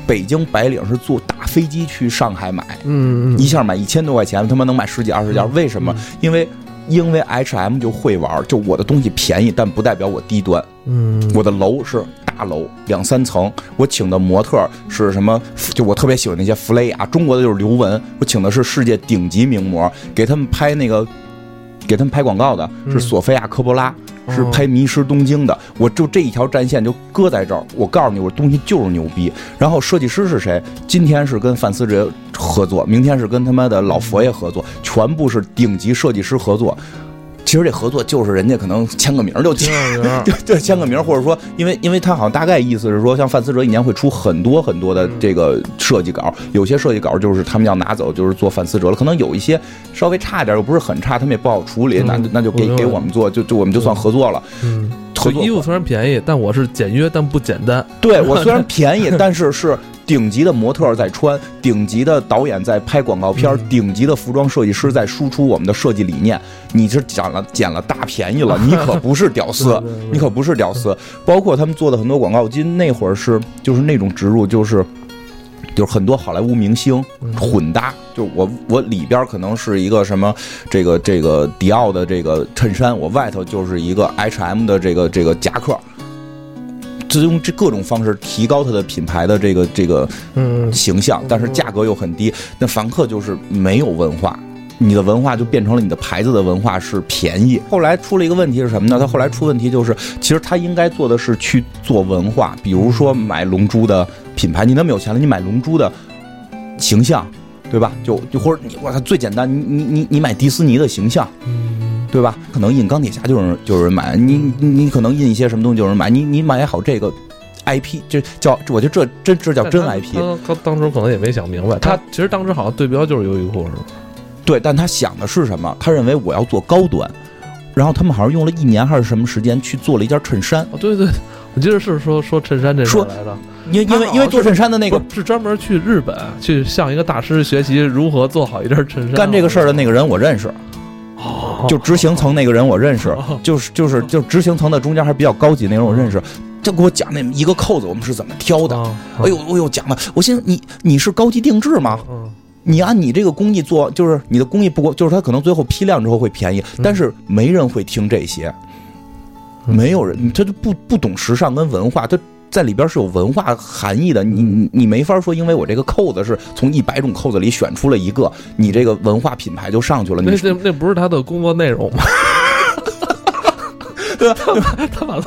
北京白领是坐大飞机去上海买，嗯嗯一下买一千多块钱，他妈能买十几二十件，嗯为什么？因为因为 H&M 就会玩，就我的东西便宜，但不代表我低端。嗯，我的楼是大楼，两三层，我请的模特是什么？就我特别喜欢那些弗雷亚，中国的就是刘雯，我请的是世界顶级名模，给他们拍那个。给他们拍广告的是嗯索菲亚·科波拉，是哦拍《迷失东京》的。我就这一条战线就搁在这儿，我告诉你，我东西就是牛逼。然后设计师是谁？今天是跟范思哲合作，明天是跟他妈的老佛爷合作，全部是顶级设计师合作。其实这合作就是人家可能签个名儿就签挺有名儿 [LAUGHS] 对对，签个名儿，或者说，因为因为他好像大概意思是说，像范思哲一年会出很多很多的这个设计稿，有些设计稿就是他们要拿走，就是做范思哲了，可能有一些稍微差一点，又不是很差，他们也不好处理，嗯那那就给给我们做，就就我们就算合作了。嗯，合作衣服虽然便宜，但我是简约但不简单。对我虽 [LAUGHS] 然便宜，但是是顶级的模特儿在穿，顶级的导演在拍广告片顶级的服装设计师在输出我们的设计理念。你是捡了捡了大便宜了，[LAUGHS] 你可不是屌丝你可不是屌丝。包括他们做的很多广告，我记得那会儿是就是那种植入，就是。就是很多好莱坞明星嗯混搭，就我我里边可能是一个什么这个这个迪奥的这个衬衫，我外头就是一个 H&M 的这个这个夹克，就用这各种方式提高它的品牌的这个这个嗯，形象，但是价格又很低。那凡客就是没有文化，你的文化就变成了你的牌子的文化是便宜。后来出了一个问题是什么呢？他后来出问题就是，其实他应该做的是去做文化，比如说买龙珠的品牌，你那么有钱了，你买龙珠的形象，对吧？就就或者你我操最简单，你你你你买迪士尼的形象。对吧？可能印钢铁侠就有人就有人买，你你你可能印一些什么东西就有人买，你你买好这个 IP，这叫我觉得这真这叫真 IP。他他当时可能也没想明白，他其实当时好像对标就是优衣库，是吧？对，但他想的是什么？他认为我要做高端，然后他们好像用了一年还是什么时间去做了一件衬衫，哦，对对，我记得是说说衬衫这事来的，因因为因为做衬衫的那个是是专门去日本去向一个大师学习如何做好一件衬衫。干这个事儿的那个人我认识，哦，就执行层那个人我认识，哦就是就是就执行层的中间还比较高级那人我认识，他给我讲那一个扣子我们是怎么挑的。啊哎呦，哎呦，讲的，我心想你你是高级定制吗？嗯你按你这个工艺做，就是你的工艺不过，就是他可能最后批量之后会便宜，但是没人会听这些，嗯没有人，他就不不懂时尚跟文化，他在里边是有文化含义的。你你你没法说，因为我这个扣子是从一百种扣子里选出了一个，你这个文化品牌就上去了。那那那不是他的工作内容吗？[LAUGHS] 对吧？他把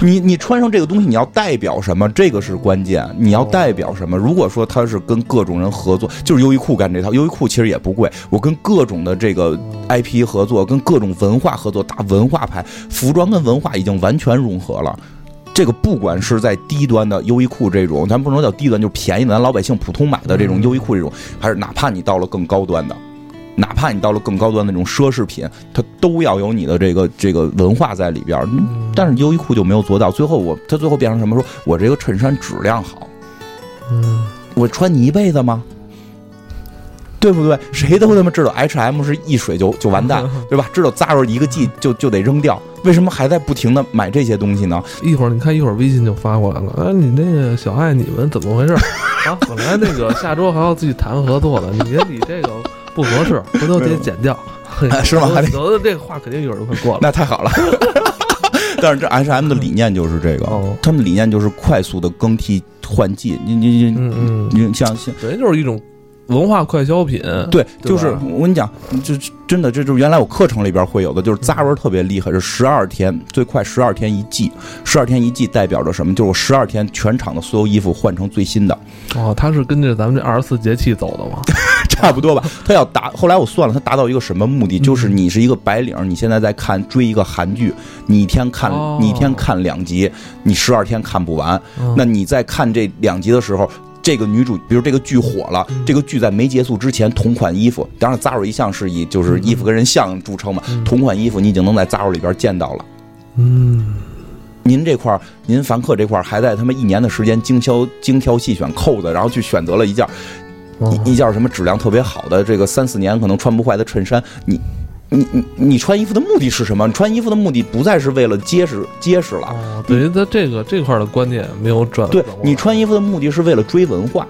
你你穿上这个东西，你要代表什么？这个是关键。你要代表什么？如果说他是跟各种人合作，就是优衣库干这套，优衣库其实也不贵。我跟各种的这个 IP 合作，跟各种文化合作，打文化牌，服装跟文化已经完全融合了。这个不管是在低端的优衣库这种，咱不能叫低端，就是便宜的，咱老百姓普通买的这种优衣库这种，还是哪怕你到了更高端的，哪怕你到了更高端的那种奢侈品，它都要有你的这个这个文化在里边儿。但是优衣库就没有做到，最后我它最后变成什么？说我这个衬衫质量好，嗯我穿你一辈子吗？对不对？谁都他妈知道 H&M 是一水就就完蛋，对吧？知道 Zara 一个 G 就就得扔掉，为什么还在不停的买这些东西呢？一会儿你看，一会儿微信就发过来了。哎，你那个小爱，你们怎么回事？[LAUGHS] 啊，本来那个下周还要自己谈合作的，你别理这个不合适，[LAUGHS] 回头得剪掉。[LAUGHS] 是吗还得有的这个话肯定有人会过了。那太好了。但是这 H&M 的理念就是这个，哦他们的理念就是快速的更替换季。你你你你像像等于就是一种文化快消品。对，对就是我跟你讲，就真的，这就是原来我课程里边会有的，就是 Zara 特别厉害，是十二天，最快十二天一季，十二天一季代表着什么？就是我十二天全场的所有衣服换成最新的，哦，他是跟着咱们这二十四节气走的吗？[LAUGHS] 差不多吧。他要达，后来我算了，他达到一个什么目的？就是你是一个白领，你现在在看追一个韩剧，你一天看哦你一天看两集，你十二天看不完，嗯那你在看这两集的时候。这个女主，比如这个剧火了，这个剧在没结束之前，同款衣服，当然 Zara 一向是以就是衣服跟人像著称嘛，同款衣服你已经能在 Zara 里边见到了。嗯，您这块儿，您凡客这块儿还在他妈一年的时间精挑精挑细选扣子，然后去选择了一件哦一一件什么质量特别好的，这个三四年可能穿不坏的衬衫，你。你你你穿衣服的目的是什么？你穿衣服的目的不再是为了结实结实了，哦，等于他这个这块儿的观点没有转。对你穿衣服的目的是为了追文化。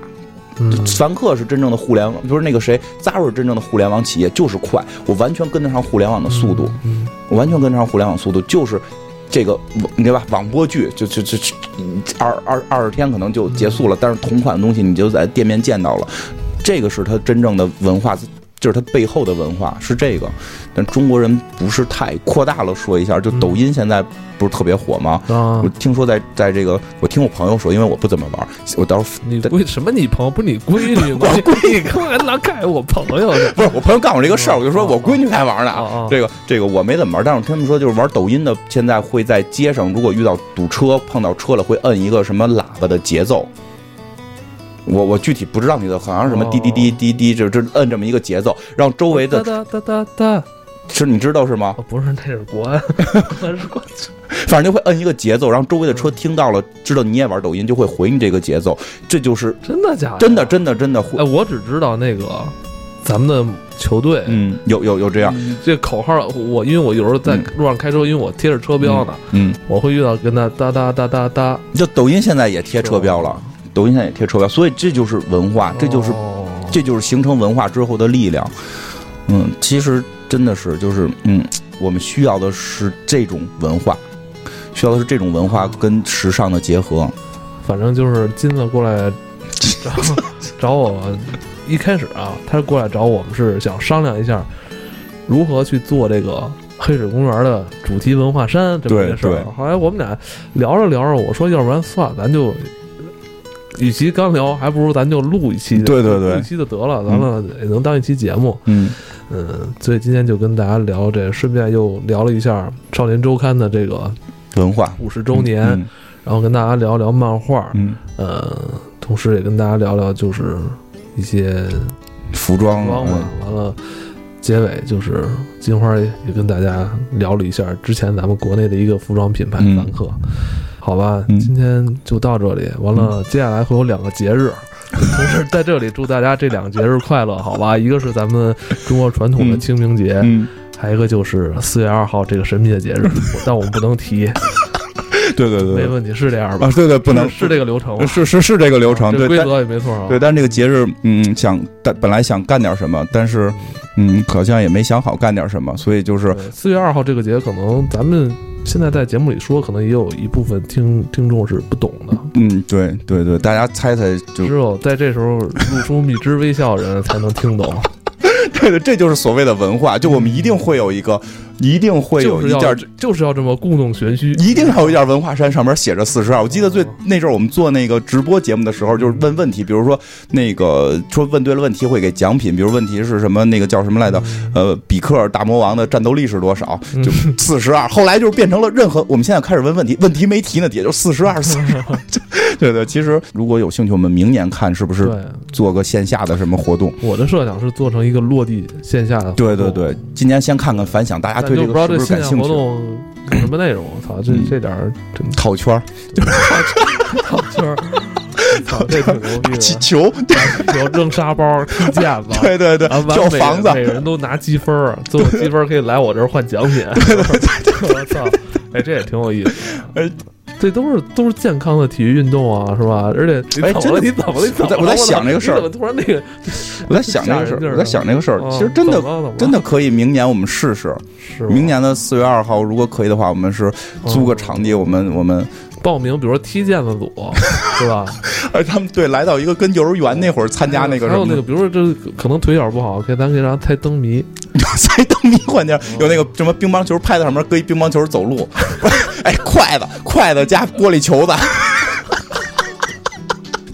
嗯凡客是真正的互联网，不是那个谁，Zara 是真正的互联网企业，就是快，我完全跟得上互联网的速度，嗯我完全跟得上互联网速度，就是这个你对吧？网播剧就就就就二二二十天可能就结束了，但是同款的东西你就在店面见到了，这个是它真正的文化，就是它背后的文化是这个。但中国人不是太扩大了说一下，就抖音现在不是特别火吗？啊我，听说在在这个，我听我朋友说，因为我不怎么玩，我到时候你闺什么？你朋友不是你闺女吗？[LAUGHS] 我闺女干嘛老看我朋友去？[LAUGHS] 不是我朋友告诉我这个事儿，我就说我闺女才玩呢。哦哦这个这个我没怎么玩，但是我听他们说就是玩抖音的，现在会在街上，如果遇到堵车碰到车了，会摁一个什么喇叭的节奏。我我具体不知道你的，好像是什么哦滴滴滴滴滴，就就摁这么一个节奏，让周围的哒哒哒哒哒。是你知道是吗？哦，不是，那是国安，[LAUGHS] 是国安。[LAUGHS] 反正就会摁一个节奏，让周围的车听到了，知道你也玩抖音，就会回你这个节奏。这就是真的假的？真的真的真的会哎，，我只知道那个咱们的球队，嗯，有有有这样，这口号我因为我有时候在嗯路上开车，因为我贴着车标呢，嗯，我会遇到跟他哒哒哒哒哒，就抖音现在也贴车标了，抖音现在也贴车标，所以这就是文化，这就是哦这就是形成文化之后的力量。嗯，其实真的是就是嗯，我们需要的是这种文化，需要的是这种文化跟时尚的结合。反正就是金子过来找 [LAUGHS] 找我，一开始啊，他过来找我们是想商量一下如何去做这个黑水公园的主题文化衫这么一个事儿。后来我们俩聊着聊着，我说要不然算了，咱就。与其刚聊，还不如咱就录一期，对对对。录一期就得了，完了也能当一期节目。嗯。嗯，所以今天就跟大家聊这，顺便又聊了一下《少年周刊》的这个文化。五十周年，嗯然后跟大家聊聊漫画，嗯，呃，同时也跟大家聊聊就是一些服装装嘛嗯，完了。结尾就是金花也跟大家聊了一下之前咱们国内的一个服装品牌嗯。凡客，好吧，嗯今天就到这里。完了，接下来会有两个节日，同时在这里祝大家这两个节日快乐，好吧？[LAUGHS] 一个是咱们中国传统的清明节，嗯还有一个就是四月二号这个神秘的节日，[LAUGHS] 但我们不能提，[LAUGHS] 对对对对，没问题，是这样吧啊，？对对，不能是是这个流程？是是是这个流程，对，规则也没错啊。对，但这个节日，嗯，想但本来想干点什么，但是，嗯，好像也没想好干点什么，所以就是，对，四月二号这个节，可能咱们现在在节目里说，可能也有一部分听听众是不懂的，嗯，对对对，大家猜猜就只有在这时候露出蜜汁微笑的人才能听懂。对对，这就是所谓的文化，就我们一定会有一个，一定会有一件。就是要这么故弄玄虚。一定要有一件文化衫，上面写着四十二。我记得最那阵儿我们做那个直播节目的时候，就是问问题，比如说那个说问对了问题会给奖品，比如问题是什么那个叫什么来着？呃，比克大魔王的战斗力是多少？就四十二。后来就是变成了任何我们现在开始问问题，问题没提呢，也就四十二，[LAUGHS] 四十二。[LAUGHS] 对对，其实如果有兴趣，我们明年看是不是，做个线下的什么活动？我的设想是做成一个落地线下的。对对对，今年先看看反响，大家但对这就不知道这个是不是感兴趣？线下活动有什么内容。我操，这嗯这点儿真套圈儿、套圈儿，[LAUGHS] 操，这挺牛逼的。[LAUGHS] 气球，有扔沙包、踢毽子。[LAUGHS] 对对对啊，，完房子，每人都拿积分儿，最后积分可以来我这儿换奖品。我操，哎，这也挺有意思的。哎这都是都是健康的体育运动啊，是吧？而且你哎？真的你怎么了？你怎么？我在我在想这个事儿怎么突然那个？我在想这个事儿，我在想这个事儿，啊其实真的真的可以，明年我们试试。是明年的四月二号，如果可以的话，我们是租个场地，我们我们，报名，比如说踢毽子组，[LAUGHS] 是吧？而他们对来到一个跟幼儿园那会儿参加那个什么还有那个，比如说这可能腿脚不好，可以咱可以让他猜灯谜，[LAUGHS] 猜灯谜环节，[LAUGHS] 有那个什么乒乓球拍在上面搁一乒乓球走路，哎，筷子筷子加玻璃球子。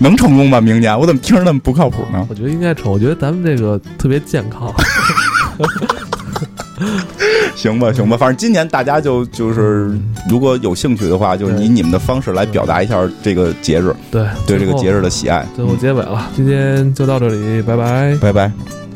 能成功吗？明年我怎么听着那么不靠谱呢？我觉得应该成。我觉得咱们这个特别健康。[LAUGHS] 行吧，行吧，反正今年大家就就是，如果有兴趣的话，就以你们的方式来表达一下这个节日，对，对这个节日。日的喜爱。最后结尾了，今天就到这里，拜拜。拜拜。